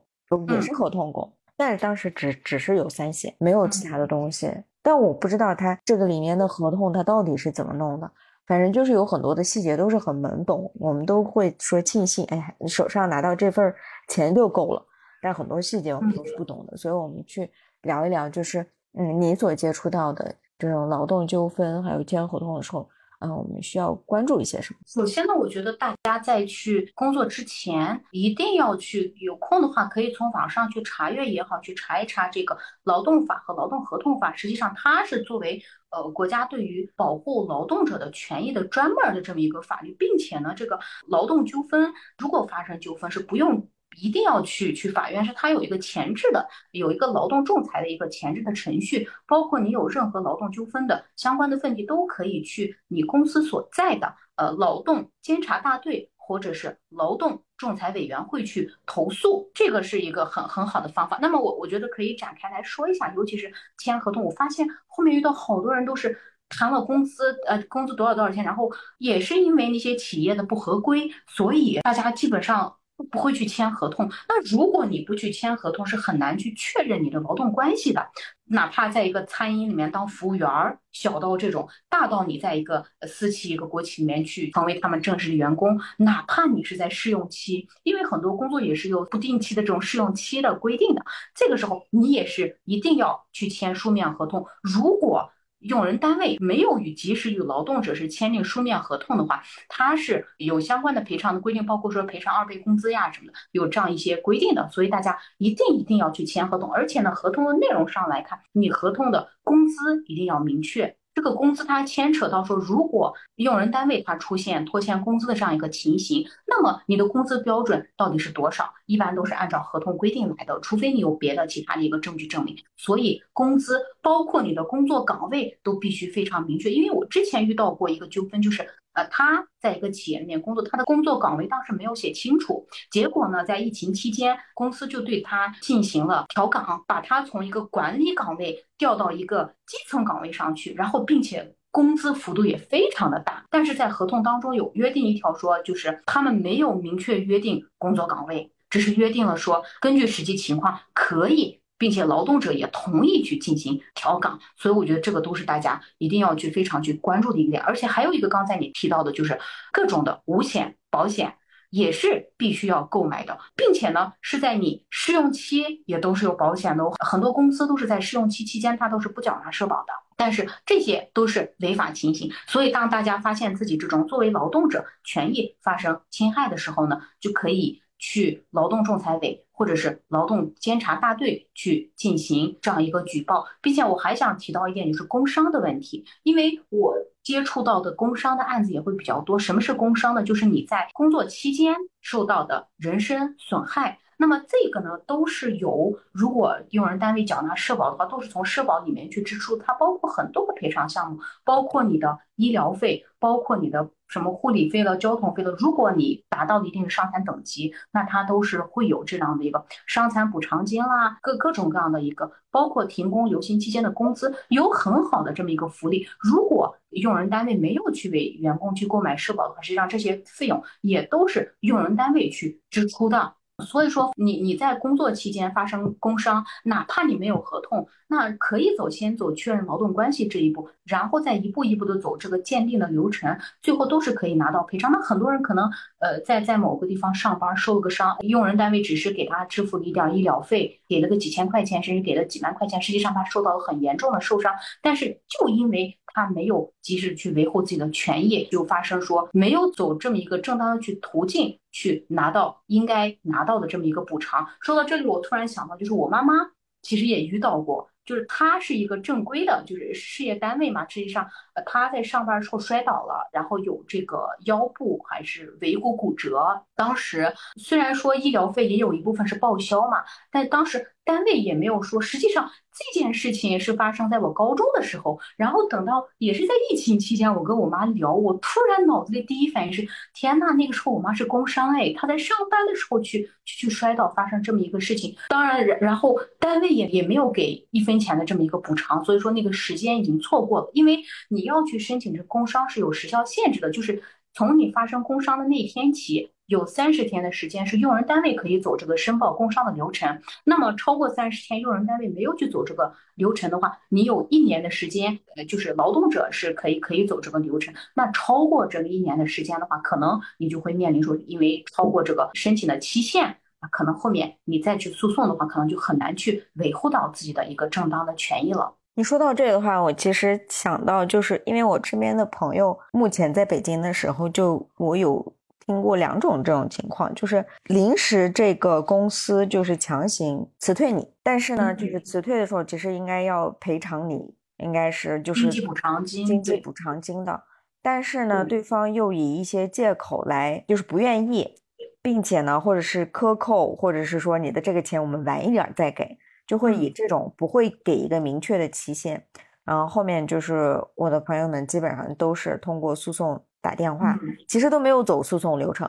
也是合同工，但是当时只只是有三险，没有其他的东西。但我不知道他这个里面的合同他到底是怎么弄的。反正就是有很多的细节都是很懵懂，我们都会说庆幸，哎呀，手上拿到这份钱就够了。但很多细节我们都是不懂的，所以我们去聊一聊，就是嗯，你所接触到的这种劳动纠纷还有签合同的时候。嗯，我们需要关注一些什么？首先呢，我觉得大家在去工作之前，一定要去有空的话，可以从网上去查阅也好，去查一查这个劳动法和劳动合同法。实际上，它是作为呃国家对于保护劳动者的权益的专门的这么一个法律，并且呢，这个劳动纠纷如果发生纠纷是不用。一定要去去法院，是它有一个前置的，有一个劳动仲裁的一个前置的程序，包括你有任何劳动纠纷的相关的问题，都可以去你公司所在的呃劳动监察大队或者是劳动仲裁委员会去投诉，这个是一个很很好的方法。那么我我觉得可以展开来说一下，尤其是签合同，我发现后面遇到好多人都是谈了工资，呃，工资多少多少钱，然后也是因为那些企业的不合规，所以大家基本上。不会去签合同，那如果你不去签合同，是很难去确认你的劳动关系的。哪怕在一个餐饮里面当服务员儿，小到这种，大到你在一个私企、一个国企里面去成为他们正式的员工，哪怕你是在试用期，因为很多工作也是有不定期的这种试用期的规定的，这个时候你也是一定要去签书面合同。如果用人单位没有与及时与劳动者是签订书面合同的话，他是有相关的赔偿的规定，包括说赔偿二倍工资呀什么的，有这样一些规定的。所以大家一定一定要去签合同，而且呢，合同的内容上来看，你合同的工资一定要明确。这个工资它牵扯到说，如果用人单位它出现拖欠工资的这样一个情形，那么你的工资标准到底是多少？一般都是按照合同规定来的，除非你有别的其他的一个证据证明。所以工资包括你的工作岗位都必须非常明确。因为我之前遇到过一个纠纷，就是。呃，他在一个企业里面工作，他的工作岗位当时没有写清楚，结果呢，在疫情期间，公司就对他进行了调岗，把他从一个管理岗位调到一个基层岗位上去，然后并且工资幅度也非常的大，但是在合同当中有约定一条，说就是他们没有明确约定工作岗位，只是约定了说根据实际情况可以。并且劳动者也同意去进行调岗，所以我觉得这个都是大家一定要去非常去关注的一个点。而且还有一个刚才你提到的，就是各种的五险保险也是必须要购买的，并且呢是在你试用期也都是有保险的。很多公司都是在试用期期间它都是不缴纳社保的，但是这些都是违法情形。所以当大家发现自己这种作为劳动者权益发生侵害的时候呢，就可以。去劳动仲裁委或者是劳动监察大队去进行这样一个举报，并且我还想提到一点，就是工伤的问题，因为我接触到的工伤的案子也会比较多。什么是工伤呢？就是你在工作期间受到的人身损害。那么这个呢，都是由如果用人单位缴纳社保的话，都是从社保里面去支出，它包括很多个赔偿项目，包括你的医疗费，包括你的。什么护理费了、交通费了？如果你达到了一定的伤残等级，那它都是会有这样的一个伤残补偿金啦，各各种各样的一个，包括停工留薪期间的工资，有很好的这么一个福利。如果用人单位没有去为员工去购买社保的话，实际上这些费用也都是用人单位去支出的。所以说，你你在工作期间发生工伤，哪怕你没有合同，那可以走先走确认劳动关系这一步，然后再一步一步的走这个鉴定的流程，最后都是可以拿到赔偿。那很多人可能呃在在某个地方上班受了个伤，用人单位只是给他支付了一点医疗费，给了个几千块钱，甚至给了几万块钱，实际上他受到了很严重的受伤，但是就因为他没有及时去维护自己的权益，就发生说没有走这么一个正当的去途径。去拿到应该拿到的这么一个补偿。说到这里，我突然想到，就是我妈妈其实也遇到过，就是她是一个正规的，就是事业单位嘛。实际上，她在上班时候摔倒了，然后有这个腰部还是尾骨骨折。当时虽然说医疗费也有一部分是报销嘛，但当时单位也没有说。实际上。这件事情是发生在我高中的时候，然后等到也是在疫情期间，我跟我妈聊，我突然脑子里第一反应是：天呐，那个时候我妈是工伤哎，她在上班的时候去去去摔倒，发生这么一个事情。当然，然然后单位也也没有给一分钱的这么一个补偿，所以说那个时间已经错过了。因为你要去申请这工伤是有时效限制的，就是从你发生工伤的那天起。有三十天的时间是用人单位可以走这个申报工伤的流程，那么超过三十天，用人单位没有去走这个流程的话，你有一年的时间，呃，就是劳动者是可以可以走这个流程。那超过这个一年的时间的话，可能你就会面临说，因为超过这个申请的期限，可能后面你再去诉讼的话，可能就很难去维护到自己的一个正当的权益了。你说到这个的话，我其实想到，就是因为我身边的朋友目前在北京的时候，就我有。听过两种这种情况，就是临时这个公司就是强行辞退你，但是呢，就是辞退的时候其实应该要赔偿你，应该是就是经济补偿金，经济补偿金的。但是呢，对方又以一些借口来，就是不愿意，并且呢，或者是克扣，或者是说你的这个钱我们晚一点再给，就会以这种不会给一个明确的期限。然后后面就是我的朋友们基本上都是通过诉讼。打电话，其实都没有走诉讼流程，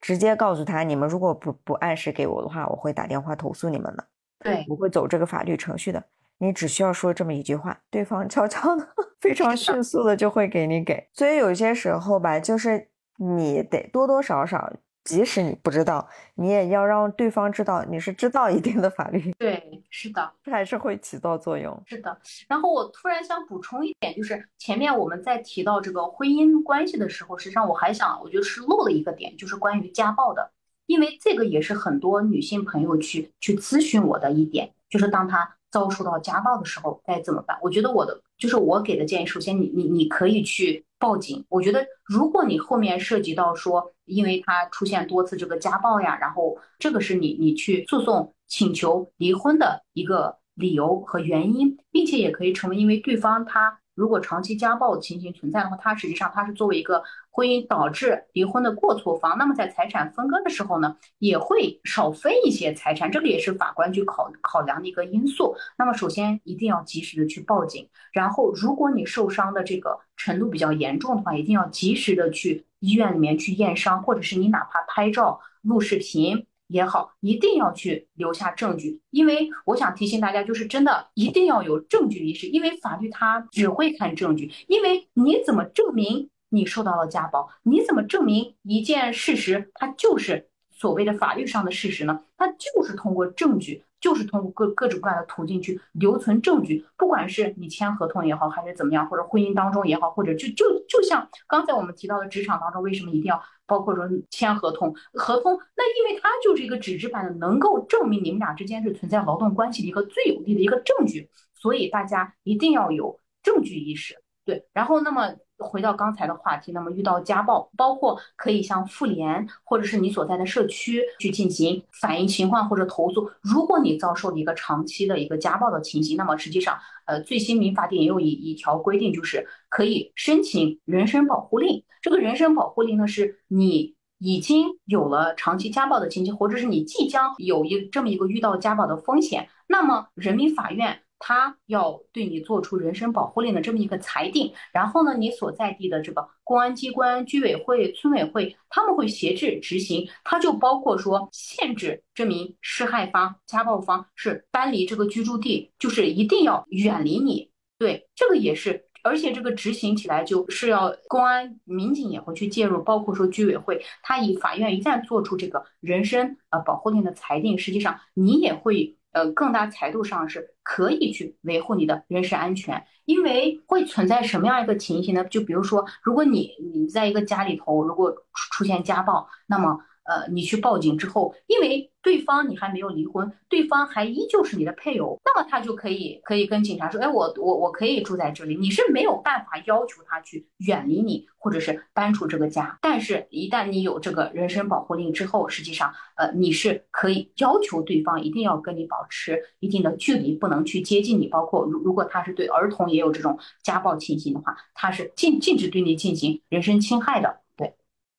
直接告诉他，你们如果不不按时给我的话，我会打电话投诉你们的。对，不会走这个法律程序的。你只需要说这么一句话，对方悄悄的、非常迅速的就会给你给。所以有些时候吧，就是你得多多少少。即使你不知道，你也要让对方知道你是知道一定的法律。对，是的，这还是会起到作用。是的。然后我突然想补充一点，就是前面我们在提到这个婚姻关系的时候，实际上我还想，我觉得是漏了一个点，就是关于家暴的，因为这个也是很多女性朋友去去咨询我的一点，就是当她遭受到家暴的时候该怎么办？我觉得我的就是我给的建议，首先你你你可以去。报警，我觉得如果你后面涉及到说，因为他出现多次这个家暴呀，然后这个是你你去诉讼请求离婚的一个理由和原因，并且也可以成为因为对方他。如果长期家暴情形存在的话，他实际上他是作为一个婚姻导致离婚的过错方，那么在财产分割的时候呢，也会少分一些财产，这个也是法官去考考量的一个因素。那么首先一定要及时的去报警，然后如果你受伤的这个程度比较严重的话，一定要及时的去医院里面去验伤，或者是你哪怕拍照录视频。也好，一定要去留下证据，因为我想提醒大家，就是真的一定要有证据意识，因为法律它只会看证据，因为你怎么证明你受到了家暴？你怎么证明一件事实它就是所谓的法律上的事实呢？它就是通过证据。就是通过各各种各样的途径去留存证据，不管是你签合同也好，还是怎么样，或者婚姻当中也好，或者就就就像刚才我们提到的职场当中，为什么一定要包括说签合同？合同那因为它就是一个纸质版的，能够证明你们俩之间是存在劳动关系的一个最有力的一个证据，所以大家一定要有证据意识。对，然后那么。回到刚才的话题，那么遇到家暴，包括可以向妇联或者是你所在的社区去进行反映情况或者投诉。如果你遭受了一个长期的一个家暴的情形，那么实际上，呃，最新民法典也有一一条规定，就是可以申请人身保护令。这个人身保护令呢，是你已经有了长期家暴的情形，或者是你即将有一这么一个遇到家暴的风险，那么人民法院。他要对你做出人身保护令的这么一个裁定，然后呢，你所在地的这个公安机关、居委会、村委会，他们会协助执行。它就包括说，限制这名施害方、家暴方是搬离这个居住地，就是一定要远离你。对，这个也是，而且这个执行起来就是要公安民警也会去介入，包括说居委会，他以法院一旦做出这个人身呃保护令的裁定，实际上你也会。呃，更大程度上是可以去维护你的人身安全，因为会存在什么样一个情形呢？就比如说，如果你你在一个家里头，如果出现家暴，那么。呃，你去报警之后，因为对方你还没有离婚，对方还依旧是你的配偶，那么他就可以可以跟警察说，哎，我我我可以住在这里，你是没有办法要求他去远离你，或者是搬出这个家。但是，一旦你有这个人身保护令之后，实际上，呃，你是可以要求对方一定要跟你保持一定的距离，不能去接近你。包括如如果他是对儿童也有这种家暴情形的话，他是禁禁止对你进行人身侵害的。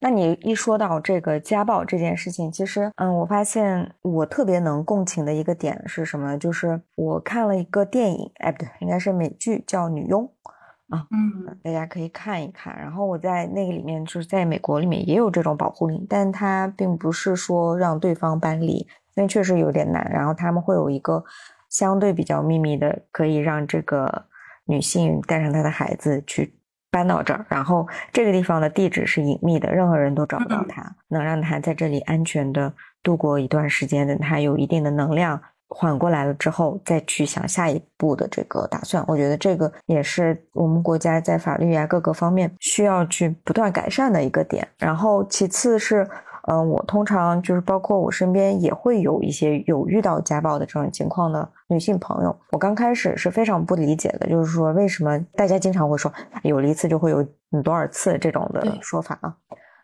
那你一说到这个家暴这件事情，其实，嗯，我发现我特别能共情的一个点是什么？就是我看了一个电影，哎，不对，应该是美剧，叫《女佣》啊，嗯，大家可以看一看。然后我在那个里面，就是在美国里面也有这种保护令，但它并不是说让对方搬离，因为确实有点难。然后他们会有一个相对比较秘密的，可以让这个女性带上她的孩子去。搬到这儿，然后这个地方的地址是隐秘的，任何人都找不到他，能让他在这里安全的度过一段时间，等他有一定的能量缓过来了之后，再去想下一步的这个打算。我觉得这个也是我们国家在法律啊各个方面需要去不断改善的一个点。然后其次是。嗯，我通常就是包括我身边也会有一些有遇到家暴的这种情况的女性朋友。我刚开始是非常不理解的，就是说为什么大家经常会说有了一次就会有多少次这种的说法啊？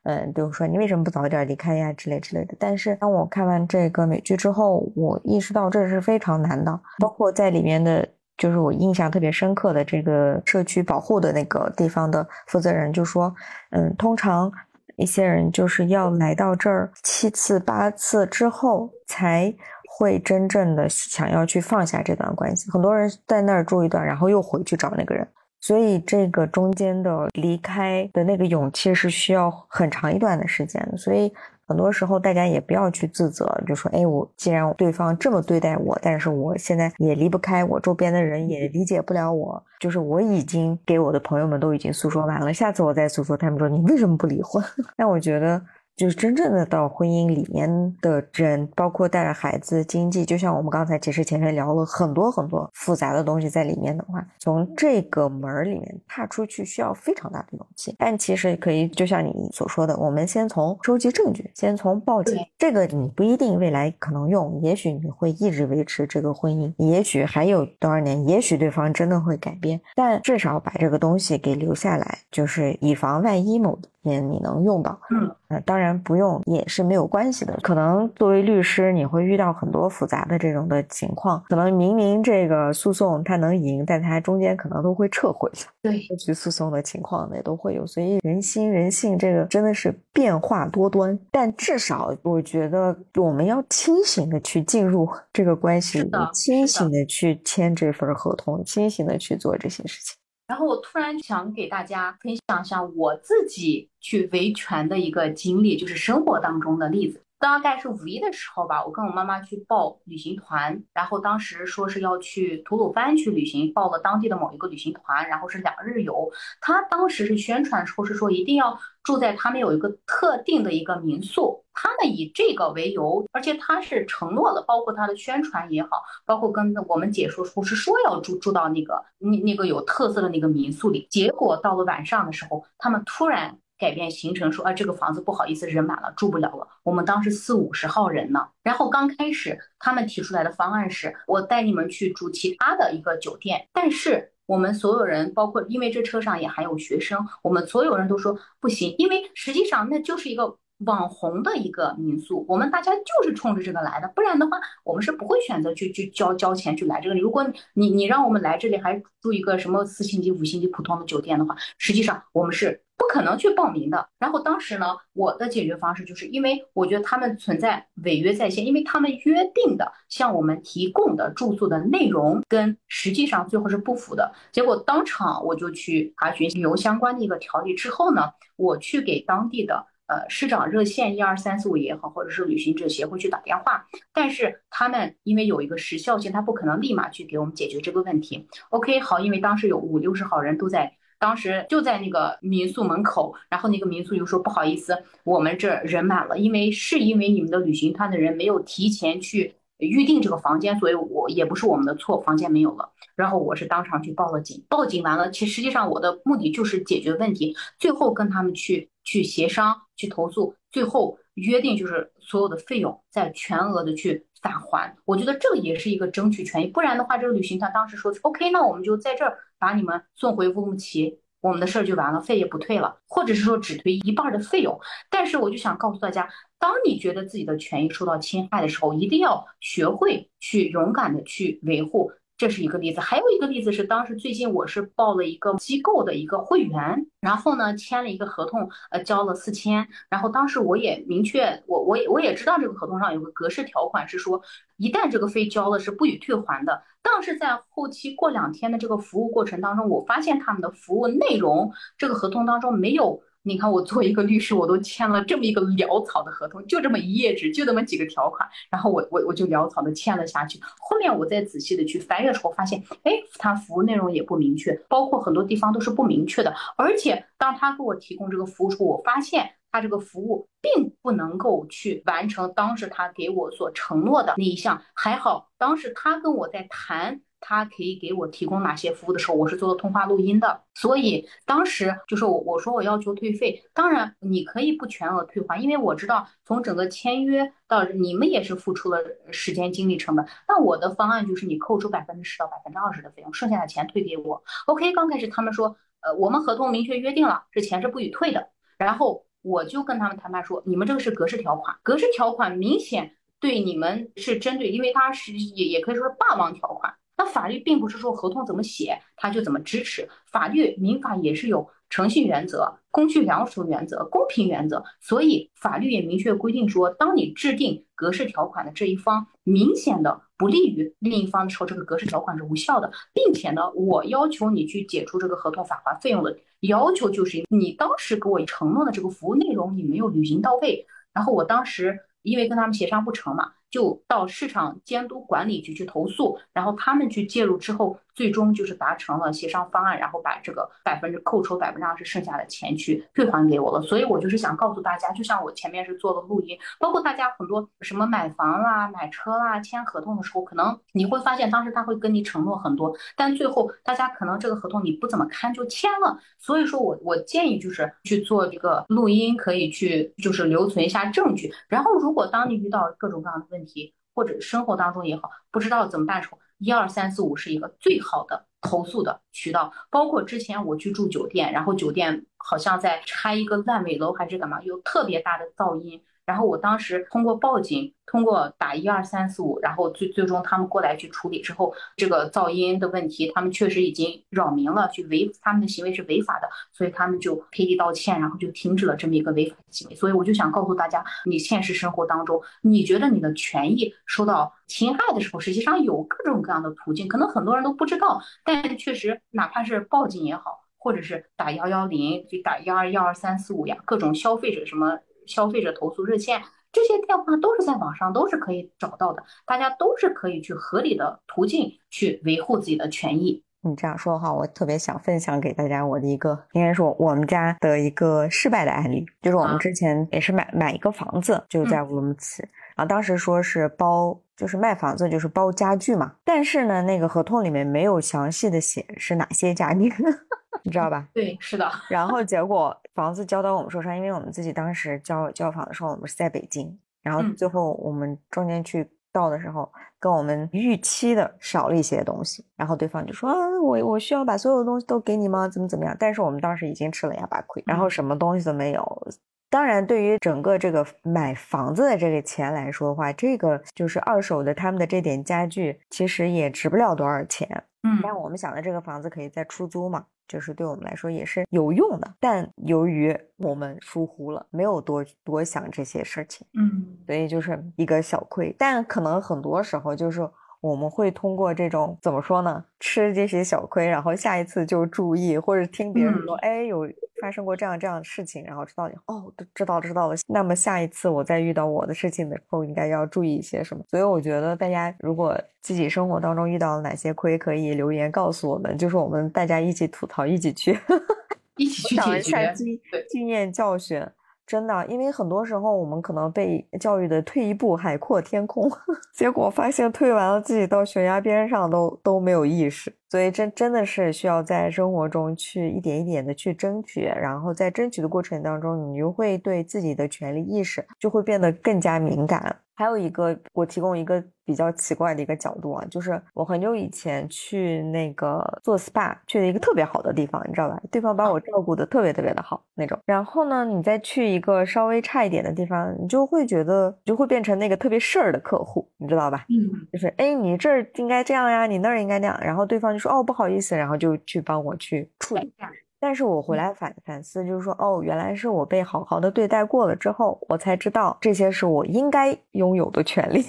嗯，比如说你为什么不早点离开呀之类之类的。但是当我看完这个美剧之后，我意识到这是非常难的。包括在里面的，就是我印象特别深刻的这个社区保护的那个地方的负责人就说，嗯，通常。一些人就是要来到这儿七次八次之后，才会真正的想要去放下这段关系。很多人在那儿住一段，然后又回去找那个人，所以这个中间的离开的那个勇气是需要很长一段的时间。所以。很多时候，大家也不要去自责，就说：“哎，我既然对方这么对待我，但是我现在也离不开我周边的人，也理解不了我。就是我已经给我的朋友们都已经诉说完了，下次我再诉说，他们说你为什么不离婚？但我觉得。”就是真正的到婚姻里面的人，包括带着孩子、经济，就像我们刚才其实前面聊了很多很多复杂的东西在里面的话，从这个门儿里面踏出去需要非常大的勇气。但其实可以，就像你所说的，我们先从收集证据，先从报警，这个你不一定未来可能用，也许你会一直维持这个婚姻，也许还有多少年，也许对方真的会改变，但至少把这个东西给留下来，就是以防万一某天你能用到。嗯。呃，当然不用也是没有关系的。可能作为律师，你会遇到很多复杂的这种的情况。可能明明这个诉讼他能赢，但他中间可能都会撤回。对，撤去诉讼的情况也都会有。所以人心人性这个真的是变化多端。但至少我觉得我们要清醒的去进入这个关系，清醒的去签这份合同，清醒的去做这些事情。然后我突然想给大家分享一下我自己去维权的一个经历，就是生活当中的例子。大概是五一的时候吧，我跟我妈妈去报旅行团，然后当时说是要去吐鲁番去旅行，报了当地的某一个旅行团，然后是两日游。他当时是宣传说是说一定要住在他们有一个特定的一个民宿，他们以这个为由，而且他是承诺了，包括他的宣传也好，包括跟我们解说说是说要住住到那个那那个有特色的那个民宿里，结果到了晚上的时候，他们突然。改变行程，说啊，这个房子不好意思，人满了，住不了了。我们当时四五十号人呢。然后刚开始他们提出来的方案是，我带你们去住其他的一个酒店。但是我们所有人，包括因为这车上也还有学生，我们所有人都说不行，因为实际上那就是一个网红的一个民宿，我们大家就是冲着这个来的，不然的话，我们是不会选择去去交交钱去来这个。如果你你让我们来这里还住一个什么四星级、五星级普通的酒店的话，实际上我们是不可能去报名的。然后当时呢，我的解决方式就是因为我觉得他们存在违约在先，因为他们约定的向我们提供的住宿的内容跟实际上最后是不符的。结果当场我就去查询旅游相关的一个条例之后呢，我去给当地的。呃，市长热线一二三四五也好，或者是旅行者协会去打电话，但是他们因为有一个时效性，他不可能立马去给我们解决这个问题。OK，好，因为当时有五六十号人都在，当时就在那个民宿门口，然后那个民宿又说不好意思，我们这人满了，因为是因为你们的旅行团的人没有提前去预定这个房间，所以我也不是我们的错，房间没有了。然后我是当场去报了警，报警完了，其实实际上我的目的就是解决问题，最后跟他们去。去协商，去投诉，最后约定就是所有的费用再全额的去返还。我觉得这个也是一个争取权益，不然的话，这个旅行团当时说 OK，那我们就在这儿把你们送回乌鲁木齐，我们的事儿就完了，费也不退了，或者是说只退一半的费用。但是我就想告诉大家，当你觉得自己的权益受到侵害的时候，一定要学会去勇敢的去维护。这是一个例子，还有一个例子是当时最近我是报了一个机构的一个会员，然后呢签了一个合同，呃交了四千，然后当时我也明确，我我也我也知道这个合同上有个格式条款是说，一旦这个费交了是不予退还的，但是在后期过两天的这个服务过程当中，我发现他们的服务内容这个合同当中没有。你看，我作为一个律师，我都签了这么一个潦草的合同，就这么一页纸，就这么几个条款，然后我我我就潦草的签了下去。后面我再仔细的去翻阅的时候，发现，哎，他服务内容也不明确，包括很多地方都是不明确的。而且当他给我提供这个服务时，我发现他这个服务并不能够去完成当时他给我所承诺的那一项。还好，当时他跟我在谈。他可以给我提供哪些服务的时候，我是做了通话录音的，所以当时就是我我说我要求退费，当然你可以不全额退还，因为我知道从整个签约到你们也是付出了时间精力成本。那我的方案就是你扣除百分之十到百分之二十的费用，剩下的钱退给我。OK，刚开始他们说，呃，我们合同明确约定了，这钱是不予退的。然后我就跟他们谈判说，你们这个是格式条款，格式条款明显对你们是针对，因为它是也也可以说是霸王条款。那法律并不是说合同怎么写他就怎么支持，法律民法也是有诚信原则、公序良俗原则、公平原则，所以法律也明确规定说，当你制定格式条款的这一方明显的不利于另一方的时候，这个格式条款是无效的，并且呢，我要求你去解除这个合同返还费用的要求就是你当时给我承诺的这个服务内容你没有履行到位，然后我当时因为跟他们协商不成嘛。就到市场监督管理局去投诉，然后他们去介入之后。最终就是达成了协商方案，然后把这个百分之扣除百分之二十剩下的钱去退还给我了。所以我就是想告诉大家，就像我前面是做了录音，包括大家很多什么买房啦、买车啦、签合同的时候，可能你会发现当时他会跟你承诺很多，但最后大家可能这个合同你不怎么看就签了。所以说我我建议就是去做一个录音，可以去就是留存一下证据。然后如果当你遇到各种各样的问问题，或者生活当中也好，不知道怎么办的时候。一二三四五是一个最好的投诉的渠道，包括之前我去住酒店，然后酒店好像在拆一个烂尾楼还是干嘛，有特别大的噪音。然后我当时通过报警，通过打一二三四五，然后最最终他们过来去处理之后，这个噪音的问题，他们确实已经扰民了，去违他们的行为是违法的，所以他们就赔礼道歉，然后就停止了这么一个违法的行为。所以我就想告诉大家，你现实生活当中，你觉得你的权益受到侵害的时候，实际上有各种各样的途径，可能很多人都不知道，但确实哪怕是报警也好，或者是打幺幺零，就打幺二幺二三四五呀，各种消费者什么。消费者投诉热线这些电话都是在网上都是可以找到的，大家都是可以去合理的途径去维护自己的权益。你这样说的话，我特别想分享给大家我的一个，应该说我们家的一个失败的案例，就是我们之前也是买买一个房子，就在乌鲁木齐，然后当时说是包，就是卖房子就是包家具嘛，但是呢，那个合同里面没有详细的写是哪些家具。你知道吧？对，是的。然后结果房子交到我们手上，因为我们自己当时交交房的时候，我们是在北京。然后最后我们中间去到的时候，跟我们预期的少了一些东西。然后对方就说：“啊，我我需要把所有的东西都给你吗？怎么怎么样？”但是我们当时已经吃了哑巴亏，然后什么东西都没有。当然，对于整个这个买房子的这个钱来说的话，这个就是二手的他们的这点家具，其实也值不了多少钱。嗯，但我们想的这个房子可以再出租嘛，就是对我们来说也是有用的。但由于我们疏忽了，没有多多想这些事情，嗯，所以就是一个小亏。但可能很多时候就是。我们会通过这种怎么说呢？吃这些小亏，然后下一次就注意，或者听别人说，哎，有发生过这样这样的事情，然后知道哦，知道知道了。那么下一次我再遇到我的事情的时候，应该要注意一些什么？所以我觉得大家如果自己生活当中遇到了哪些亏，可以留言告诉我们，就是我们大家一起吐槽，一起去，一起去解决经经验教训。真的，因为很多时候我们可能被教育的退一步海阔天空，结果发现退完了自己到悬崖边上都都没有意识，所以真真的是需要在生活中去一点一点的去争取，然后在争取的过程当中，你就会对自己的权利意识就会变得更加敏感。还有一个，我提供一个比较奇怪的一个角度啊，就是我很久以前去那个做 SPA 去了一个特别好的地方，你知道吧？对方把我照顾的特别特别的好那种。然后呢，你再去一个稍微差一点的地方，你就会觉得就会变成那个特别事儿的客户，你知道吧？嗯，就是哎，你这儿应该这样呀，你那儿应该那样。然后对方就说哦，不好意思，然后就去帮我去处理。但是我回来反反思，就是说，哦，原来是我被好好的对待过了之后，我才知道这些是我应该拥有的权利。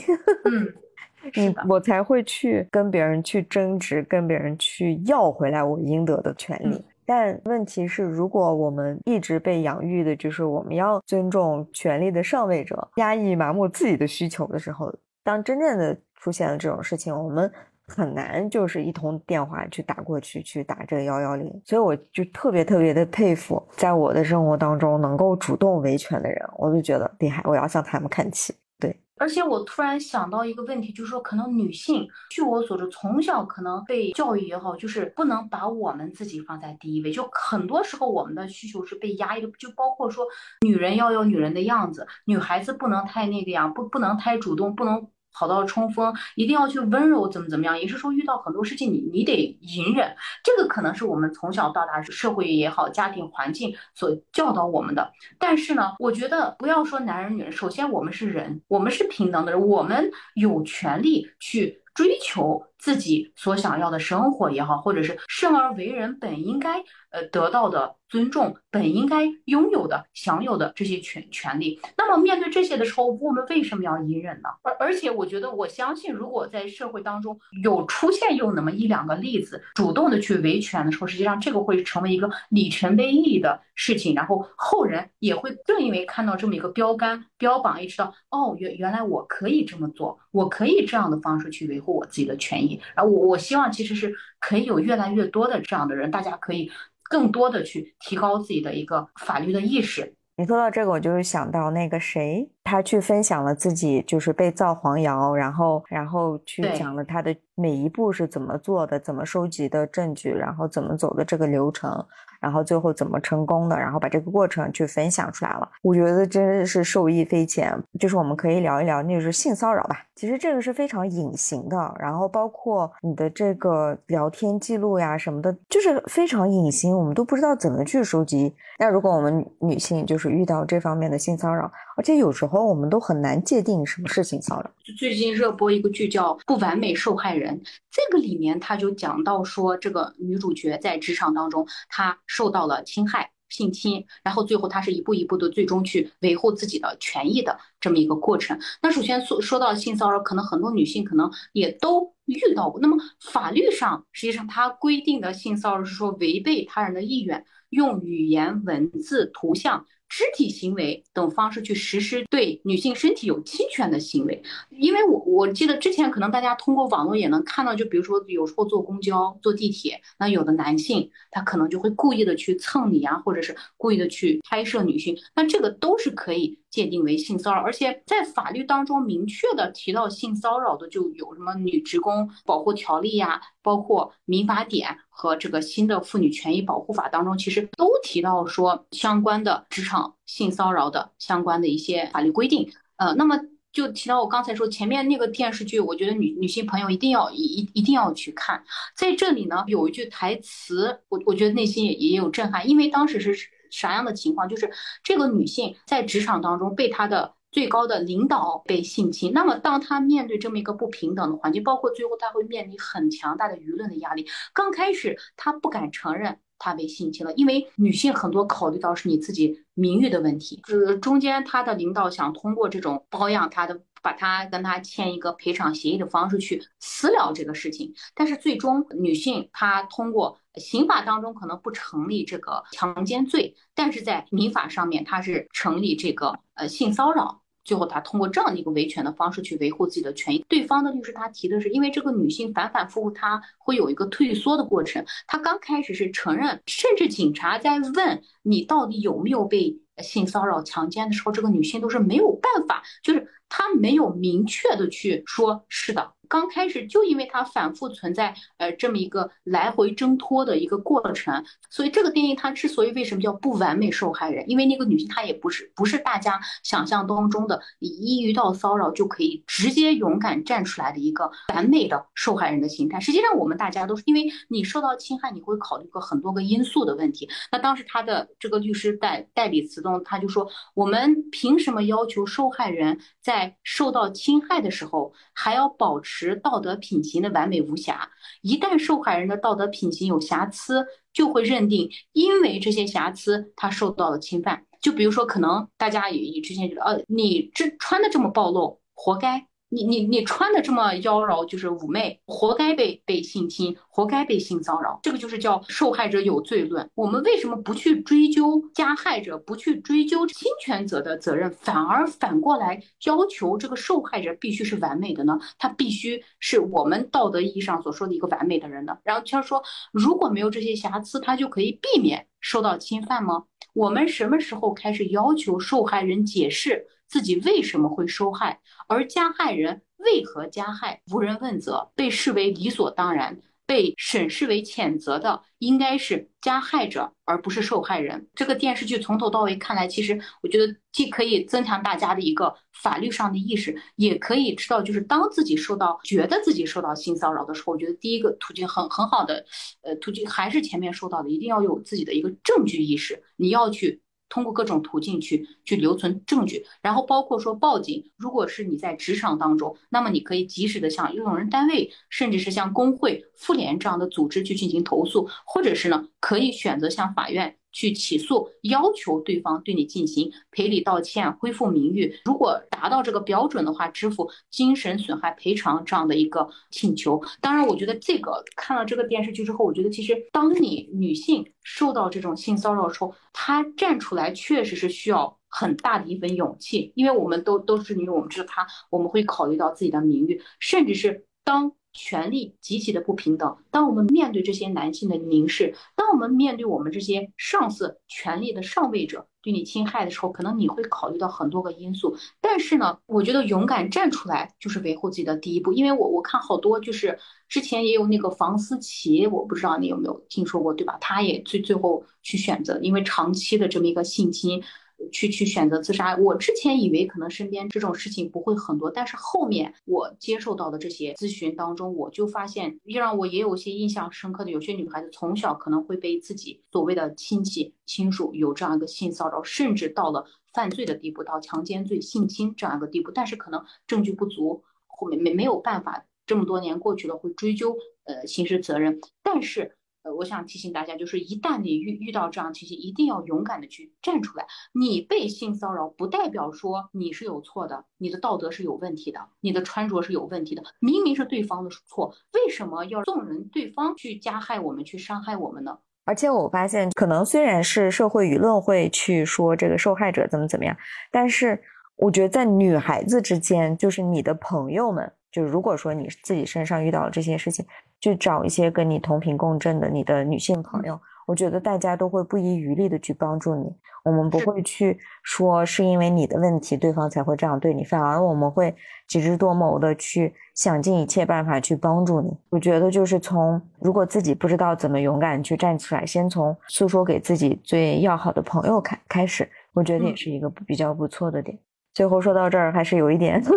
嗯，是的，我才会去跟别人去争执，跟别人去要回来我应得的权利。但问题是，如果我们一直被养育的就是我们要尊重权力的上位者，压抑麻木自己的需求的时候，当真正的出现了这种事情，我们。很难，就是一通电话去打过去，去打这个幺幺零，所以我就特别特别的佩服，在我的生活当中能够主动维权的人，我就觉得厉害，我要向他们看齐。对，而且我突然想到一个问题，就是说，可能女性，据我所知，从小可能被教育也好，就是不能把我们自己放在第一位，就很多时候我们的需求是被压抑的，就包括说，女人要有女人的样子，女孩子不能太那个样，不不能太主动，不能。跑到冲锋，一定要去温柔，怎么怎么样？也是说，遇到很多事情，你你得隐忍。这个可能是我们从小到大社会也好，家庭环境所教导我们的。但是呢，我觉得不要说男人女人，首先我们是人，我们是平等的人，我们有权利去追求自己所想要的生活也好，或者是生而为人本应该呃得到的。尊重本应该拥有的、享有的这些权权利。那么面对这些的时候，我们为什么要隐忍呢？而而且，我觉得我相信，如果在社会当中有出现有那么一两个例子，主动的去维权的时候，实际上这个会成为一个里程碑意义的事情。然后后人也会正因为看到这么一个标杆、标榜，意识到哦，原原来我可以这么做，我可以这样的方式去维护我自己的权益。然后我我希望其实是可以有越来越多的这样的人，大家可以。更多的去提高自己的一个法律的意识。你说到这个，我就是想到那个谁，他去分享了自己就是被造黄谣，然后然后去讲了他的每一步是怎么做的，怎么收集的证据，然后怎么走的这个流程。然后最后怎么成功的？然后把这个过程去分享出来了，我觉得真的是受益匪浅。就是我们可以聊一聊，那就是性骚扰吧。其实这个是非常隐形的，然后包括你的这个聊天记录呀什么的，就是非常隐形，我们都不知道怎么去收集。那如果我们女性就是遇到这方面的性骚扰，而且有时候我们都很难界定什么是性骚扰。就最近热播一个剧叫《不完美受害人》，这个里面他就讲到说，这个女主角在职场当中，她。受到了侵害、性侵，然后最后他是一步一步的，最终去维护自己的权益的这么一个过程。那首先说说到性骚扰，可能很多女性可能也都遇到过。那么法律上实际上它规定的性骚扰是说违背他人的意愿，用语言、文字、图像。肢体行为等方式去实施对女性身体有侵权的行为，因为我我记得之前可能大家通过网络也能看到，就比如说有时候坐公交、坐地铁，那有的男性他可能就会故意的去蹭你啊，或者是故意的去拍摄女性，那这个都是可以。界定为性骚扰，而且在法律当中明确的提到性骚扰的就有什么女职工保护条例呀，包括民法典和这个新的妇女权益保护法当中，其实都提到说相关的职场性骚扰的相关的一些法律规定。呃，那么就提到我刚才说前面那个电视剧，我觉得女女性朋友一定要一一定要去看。在这里呢，有一句台词，我我觉得内心也也有震撼，因为当时是。啥样的情况？就是这个女性在职场当中被她的最高的领导被性侵，那么当她面对这么一个不平等的环境，包括最后她会面临很强大的舆论的压力。刚开始她不敢承认。她被性侵了，因为女性很多考虑到是你自己名誉的问题。呃，中间她的领导想通过这种包养她的，把她跟她签一个赔偿协议的方式去私了这个事情。但是最终女性她通过刑法当中可能不成立这个强奸罪，但是在民法上面它是成立这个呃性骚扰。最后，他通过这样的一个维权的方式去维护自己的权益。对方的律师他提的是，因为这个女性反反复复，她会有一个退缩的过程。她刚开始是承认，甚至警察在问你到底有没有被性骚扰、强奸的时候，这个女性都是没有办法，就是她没有明确的去说是的。刚开始就因为它反复存在，呃，这么一个来回挣脱的一个过程，所以这个电影它之所以为什么叫不完美受害人，因为那个女性她也不是不是大家想象当中的，一遇到骚扰就可以直接勇敢站出来的一个完美的受害人的心态。实际上我们大家都是因为你受到侵害，你会考虑过很多个因素的问题。那当时他的这个律师代代理词中，他就说，我们凭什么要求受害人在受到侵害的时候还要保持？持道德品行的完美无瑕，一旦受害人的道德品行有瑕疵，就会认定因为这些瑕疵他受到了侵犯。就比如说，可能大家也也之前觉得，呃，你这穿的这么暴露，活该。你你你穿的这么妖娆，就是妩媚，活该被被性侵，活该被性骚扰，这个就是叫受害者有罪论。我们为什么不去追究加害者，不去追究侵权者的责任，反而反过来要求这个受害者必须是完美的呢？他必须是我们道德意义上所说的一个完美的人呢？然后他说，如果没有这些瑕疵，他就可以避免受到侵犯吗？我们什么时候开始要求受害人解释？自己为什么会受害，而加害人为何加害，无人问责，被视为理所当然，被审视为谴责的应该是加害者，而不是受害人。这个电视剧从头到尾看来，其实我觉得既可以增强大家的一个法律上的意识，也可以知道，就是当自己受到觉得自己受到性骚扰的时候，我觉得第一个途径很很好的，呃，途径还是前面说到的，一定要有自己的一个证据意识，你要去。通过各种途径去去留存证据，然后包括说报警。如果是你在职场当中，那么你可以及时的向用人单位，甚至是像工会、妇联这样的组织去进行投诉，或者是呢，可以选择向法院。去起诉，要求对方对你进行赔礼道歉、恢复名誉。如果达到这个标准的话，支付精神损害赔偿这样的一个请求。当然，我觉得这个看了这个电视剧之后，我觉得其实当你女性受到这种性骚扰的时候，她站出来确实是需要很大的一份勇气，因为我们都都是女，我们知道她，我们会考虑到自己的名誉，甚至是当。权力极其的不平等。当我们面对这些男性的凝视，当我们面对我们这些上司、权力的上位者对你侵害的时候，可能你会考虑到很多个因素。但是呢，我觉得勇敢站出来就是维护自己的第一步。因为我我看好多就是之前也有那个房思琪，我不知道你有没有听说过，对吧？他也最最后去选择，因为长期的这么一个性侵。去去选择自杀，我之前以为可能身边这种事情不会很多，但是后面我接受到的这些咨询当中，我就发现，让我也有些印象深刻的，有些女孩子从小可能会被自己所谓的亲戚亲属有这样一个性骚扰，甚至到了犯罪的地步，到强奸罪、性侵这样一个地步，但是可能证据不足，后面没没有办法，这么多年过去了会追究呃刑事责任，但是。我想提醒大家，就是一旦你遇遇到这样情形，一定要勇敢的去站出来。你被性骚扰，不代表说你是有错的，你的道德是有问题的，你的穿着是有问题的。明明是对方的错，为什么要纵容对方去加害我们，去伤害我们呢？而且我发现，可能虽然是社会舆论会去说这个受害者怎么怎么样，但是我觉得在女孩子之间，就是你的朋友们。就如果说你自己身上遇到了这些事情，去找一些跟你同频共振的你的女性朋友，我觉得大家都会不遗余力的去帮助你。我们不会去说是因为你的问题，对方才会这样对你，反而我们会极致多谋的去想尽一切办法去帮助你。我觉得就是从如果自己不知道怎么勇敢去站起来，先从诉说给自己最要好的朋友开开始，我觉得也是一个比较不错的点。最后说到这儿，还是有一点。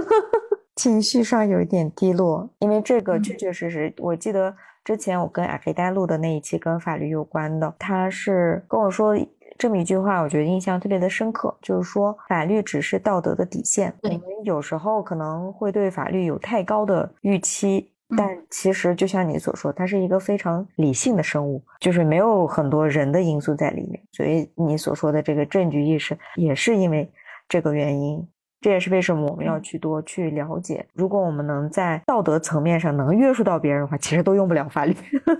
情绪上有一点低落，因为这个确确实实，我记得之前我跟阿黑呆录的那一期跟法律有关的，他是跟我说，这么一句话，我觉得印象特别的深刻，就是说法律只是道德的底线。我们有时候可能会对法律有太高的预期。但其实就像你所说，它是一个非常理性的生物，就是没有很多人的因素在里面，所以你所说的这个证据意识也是因为这个原因。这也是为什么我们要去多去了解。如果我们能在道德层面上能约束到别人的话，其实都用不了法律。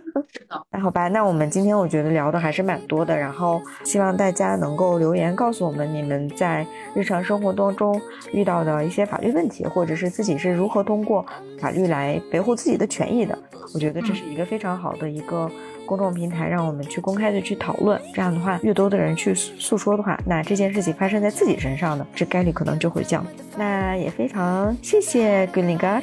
那好吧，那我们今天我觉得聊的还是蛮多的。然后希望大家能够留言告诉我们你们在日常生活当中遇到的一些法律问题，或者是自己是如何通过法律来维护自己的权益的。我觉得这是一个非常好的一个。公众平台让我们去公开的去讨论，这样的话，越多的人去诉说的话，那这件事情发生在自己身上的这概率可能就会降。那也非常谢谢 g r e e n g a r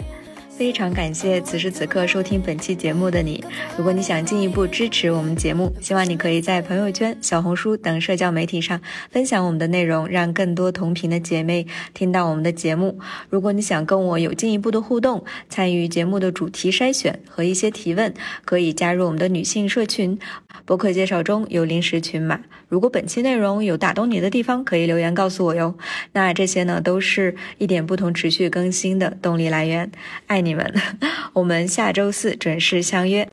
非常感谢此时此刻收听本期节目的你。如果你想进一步支持我们节目，希望你可以在朋友圈、小红书等社交媒体上分享我们的内容，让更多同频的姐妹听到我们的节目。如果你想跟我有进一步的互动，参与节目的主题筛选和一些提问，可以加入我们的女性社群。博客介绍中有临时群码。如果本期内容有打动你的地方，可以留言告诉我哟。那这些呢，都是一点不同持续更新的动力来源。爱你你们，我们下周四准时相约。